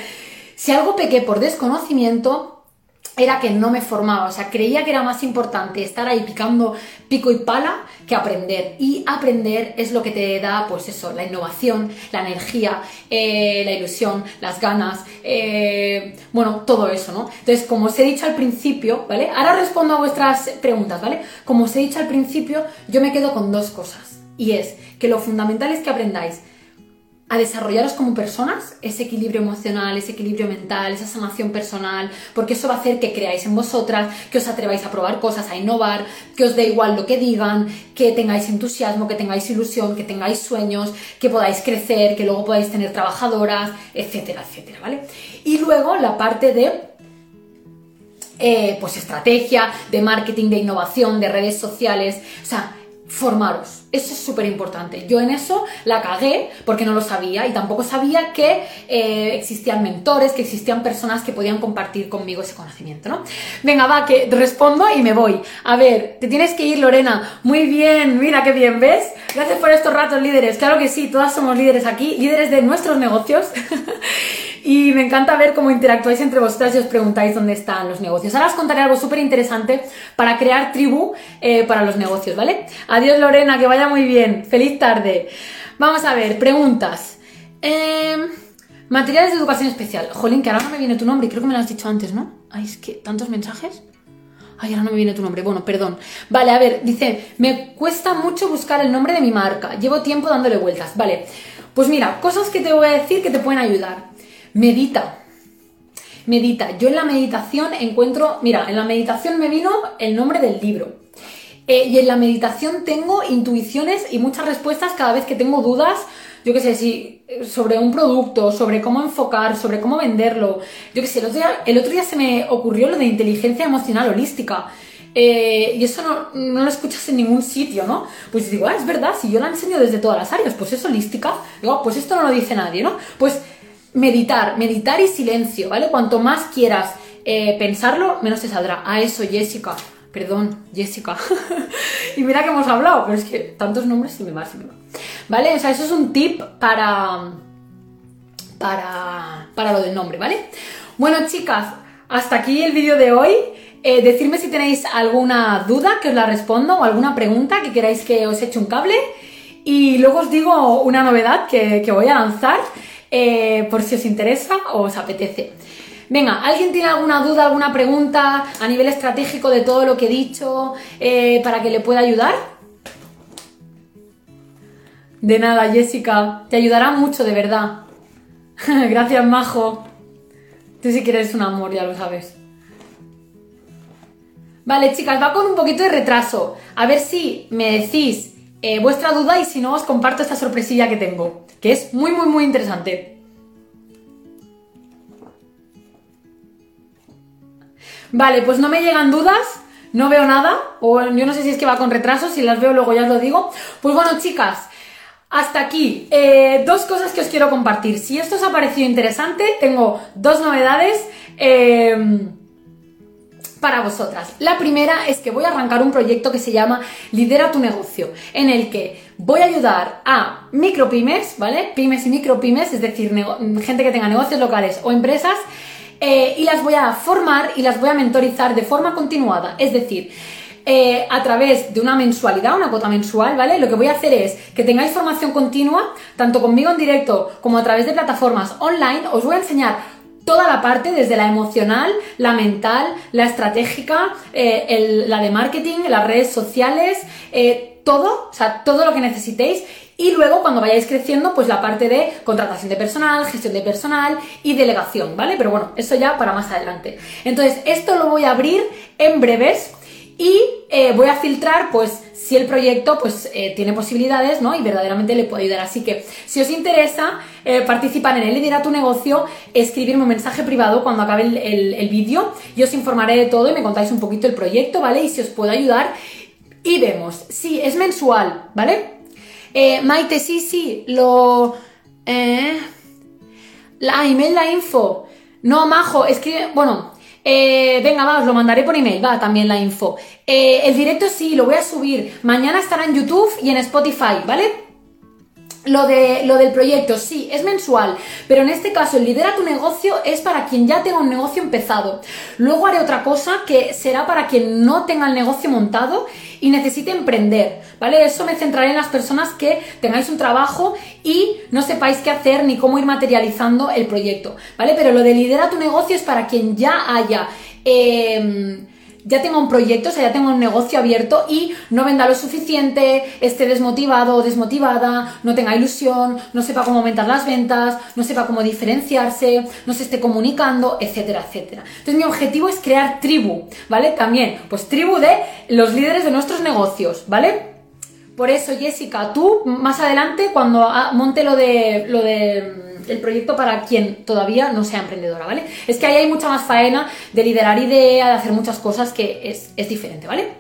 si algo pequé por desconocimiento, era que no me formaba, o sea, creía que era más importante estar ahí picando pico y pala que aprender. Y aprender es lo que te da, pues eso, la innovación, la energía, eh, la ilusión, las ganas, eh, bueno, todo eso, ¿no? Entonces, como os he dicho al principio, ¿vale? Ahora respondo a vuestras preguntas, ¿vale? Como os he dicho al principio, yo me quedo con dos cosas. Y es que lo fundamental es que aprendáis a desarrollaros como personas, ese equilibrio emocional, ese equilibrio mental, esa sanación personal, porque eso va a hacer que creáis en vosotras, que os atreváis a probar cosas, a innovar, que os dé igual lo que digan, que tengáis entusiasmo, que tengáis ilusión, que tengáis sueños, que podáis crecer, que luego podáis tener trabajadoras, etcétera, etcétera, ¿vale? Y luego la parte de eh, pues estrategia, de marketing, de innovación, de redes sociales, o sea, formaros. Eso es súper importante. Yo en eso la cagué porque no lo sabía y tampoco sabía que eh, existían mentores, que existían personas que podían compartir conmigo ese conocimiento, ¿no? Venga, va, que respondo y me voy. A ver, te tienes que ir, Lorena. Muy bien, mira qué bien, ¿ves? Gracias por estos ratos, líderes. Claro que sí, todas somos líderes aquí, líderes de nuestros negocios. [laughs] Y me encanta ver cómo interactuáis entre vosotras y os preguntáis dónde están los negocios. Ahora os contaré algo súper interesante para crear tribu eh, para los negocios, ¿vale? Adiós Lorena, que vaya muy bien. Feliz tarde. Vamos a ver, preguntas. Em, materiales de educación especial. Jolín, que ahora no me viene tu nombre, creo que me lo has dicho antes, ¿no? Ay, es que tantos mensajes. Ay, ahora no me viene tu nombre. Bueno, perdón. Vale, a ver, dice, me cuesta mucho buscar el nombre de mi marca. Llevo tiempo dándole vueltas. Vale. Pues mira, cosas que te voy a decir que te pueden ayudar. Medita. Medita. Yo en la meditación encuentro, mira, en la meditación me vino el nombre del libro. Eh, y en la meditación tengo intuiciones y muchas respuestas cada vez que tengo dudas, yo qué sé, si sobre un producto, sobre cómo enfocar, sobre cómo venderlo. Yo qué sé, el otro, día, el otro día se me ocurrió lo de inteligencia emocional holística. Eh, y eso no, no, lo escuchas en ningún sitio, ¿no? Pues digo, ah, es verdad, si yo la enseño desde todas las áreas, pues es holística. Digo, ah, pues esto no lo dice nadie, ¿no? Pues meditar, meditar y silencio, ¿vale? Cuanto más quieras eh, pensarlo, menos te saldrá. A eso, Jessica. Perdón, Jessica. [laughs] y mira que hemos hablado, pero es que tantos nombres se me va, se me va. ¿Vale? O sea, eso es un tip para, para, para lo del nombre, ¿vale? Bueno, chicas, hasta aquí el vídeo de hoy. Eh, decidme si tenéis alguna duda que os la respondo o alguna pregunta que queráis que os eche un cable. Y luego os digo una novedad que voy a lanzar. Eh, por si os interesa o os apetece. Venga, ¿alguien tiene alguna duda, alguna pregunta a nivel estratégico de todo lo que he dicho eh, para que le pueda ayudar? De nada, Jessica. Te ayudará mucho, de verdad. [laughs] Gracias, Majo. Tú sí que eres un amor, ya lo sabes. Vale, chicas, va con un poquito de retraso. A ver si me decís eh, vuestra duda y si no os comparto esta sorpresilla que tengo que es muy, muy, muy interesante. Vale, pues no me llegan dudas, no veo nada, o yo no sé si es que va con retraso, si las veo luego ya os lo digo. Pues bueno, chicas, hasta aquí. Eh, dos cosas que os quiero compartir. Si esto os ha parecido interesante, tengo dos novedades. Eh, para vosotras. La primera es que voy a arrancar un proyecto que se llama Lidera tu negocio, en el que voy a ayudar a micropymes, ¿vale? Pymes y micropymes, es decir, gente que tenga negocios locales o empresas, eh, y las voy a formar y las voy a mentorizar de forma continuada, es decir, eh, a través de una mensualidad, una cuota mensual, ¿vale? Lo que voy a hacer es que tengáis formación continua, tanto conmigo en directo como a través de plataformas online, os voy a enseñar toda la parte, desde la emocional, la mental, la estratégica, eh, la de marketing, las redes sociales, eh, todo, o sea, todo lo que necesitéis. Y luego, cuando vayáis creciendo, pues la parte de contratación de personal, gestión de personal y delegación, ¿vale? Pero bueno, eso ya para más adelante. Entonces, esto lo voy a abrir en breves y eh, voy a filtrar, pues, si el proyecto pues eh, tiene posibilidades, ¿no? Y verdaderamente le puede ayudar. Así que si os interesa eh, participar en el Lidera tu negocio, escribirme un mensaje privado cuando acabe el, vídeo y os informaré de todo y me contáis un poquito el proyecto, ¿vale? Y si os puedo ayudar y vemos. Sí, es mensual, ¿vale? Eh, Maite, sí, sí, lo... Eh, la email, la info. No, Majo, es que, bueno, eh, venga, va, os lo mandaré por email, va, también la info. el directo sí, lo voy a subir. Mañana estará en YouTube y en Spotify, ¿vale? Lo, de, lo del proyecto, sí, es mensual, pero en este caso el lidera tu negocio es para quien ya tenga un negocio empezado. Luego haré otra cosa que será para quien no tenga el negocio montado y necesite emprender, ¿vale? Eso me centraré en las personas que tengáis un trabajo y no sepáis qué hacer ni cómo ir materializando el proyecto, ¿vale? Pero lo de lidera tu negocio es para quien ya haya... Eh, ya tenga un proyecto, o sea, ya tengo un negocio abierto y no venda lo suficiente, esté desmotivado o desmotivada, no tenga ilusión, no sepa cómo aumentar las ventas, no sepa cómo diferenciarse, no se esté comunicando, etcétera, etcétera. Entonces mi objetivo es crear tribu, ¿vale? También, pues tribu de los líderes de nuestros negocios, ¿vale? Por eso, Jessica, tú más adelante, cuando monte lo de lo de el proyecto para quien todavía no sea emprendedora, ¿vale? Es que ahí hay mucha más faena de liderar idea, de hacer muchas cosas que es, diferente, ¿vale?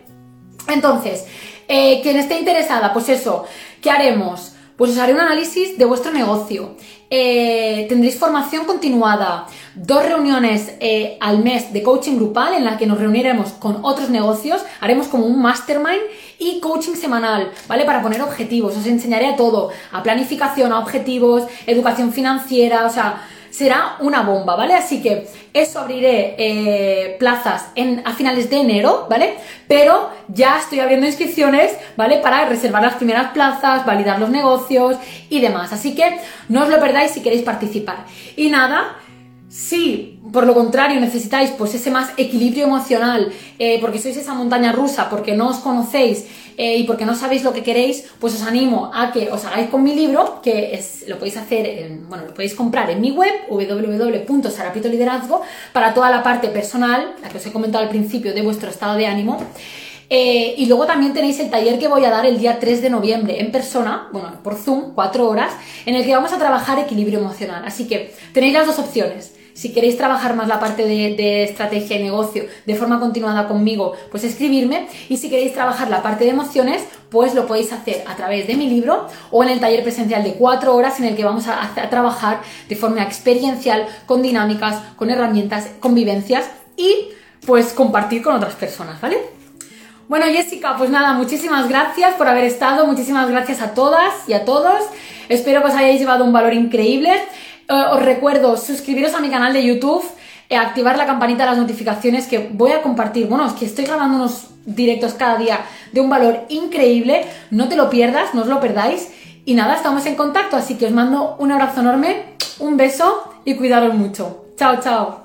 Entonces, eh, quien esté interesada, pues eso, ¿qué haremos? Pues os haré un análisis de vuestro negocio. Eh, tendréis formación continuada, dos reuniones eh, al mes de coaching grupal en la que nos reuniremos con otros negocios, haremos como un mastermind y coaching semanal, ¿vale? Para poner objetivos, os enseñaré a todo, a planificación, a objetivos, educación financiera, o sea, será una bomba, ¿vale? Así que eso abriré eh, plazas en, a finales de enero, ¿vale? Pero ya estoy abriendo inscripciones, ¿vale? Para reservar las primeras plazas, validar los negocios y demás. Así que no os lo perdáis si queréis participar. Y nada, si por lo contrario necesitáis pues ese más equilibrio emocional, eh, porque sois esa montaña rusa, porque no os conocéis eh, y porque no sabéis lo que queréis, pues os animo a que os hagáis con mi libro, que es, lo podéis hacer, bueno, lo podéis comprar en mi web, www.sarapitoliderazgo, para toda la parte personal, la que os he comentado al principio, de vuestro estado de ánimo. Eh, y luego también tenéis el taller que voy a dar el día 3 de noviembre en persona, bueno, por Zoom, 4 horas, en el que vamos a trabajar equilibrio emocional. Así que tenéis las dos opciones si queréis trabajar más la parte de, estrategia y negocio de forma continuada conmigo, pues escribirme. Y si queréis trabajar la parte de emociones, pues lo podéis hacer a través de mi libro o en el taller presencial de cuatro horas en el que vamos a, trabajar de forma experiencial, con dinámicas, con herramientas, con vivencias y pues compartir con otras personas, ¿vale? Bueno, Jessica, pues nada, muchísimas gracias por haber estado, muchísimas gracias a todas y a todos. Espero que os hayáis llevado un valor increíble. Eh, os recuerdo suscribiros a mi canal de YouTube, eh, activar la campanita de las notificaciones que voy a compartir. Bueno, es que estoy grabando unos directos cada día de un valor increíble. No te lo pierdas, no os lo perdáis. Y nada, estamos en contacto, así que os mando un abrazo enorme, un beso y cuidaros mucho. Chao, chao.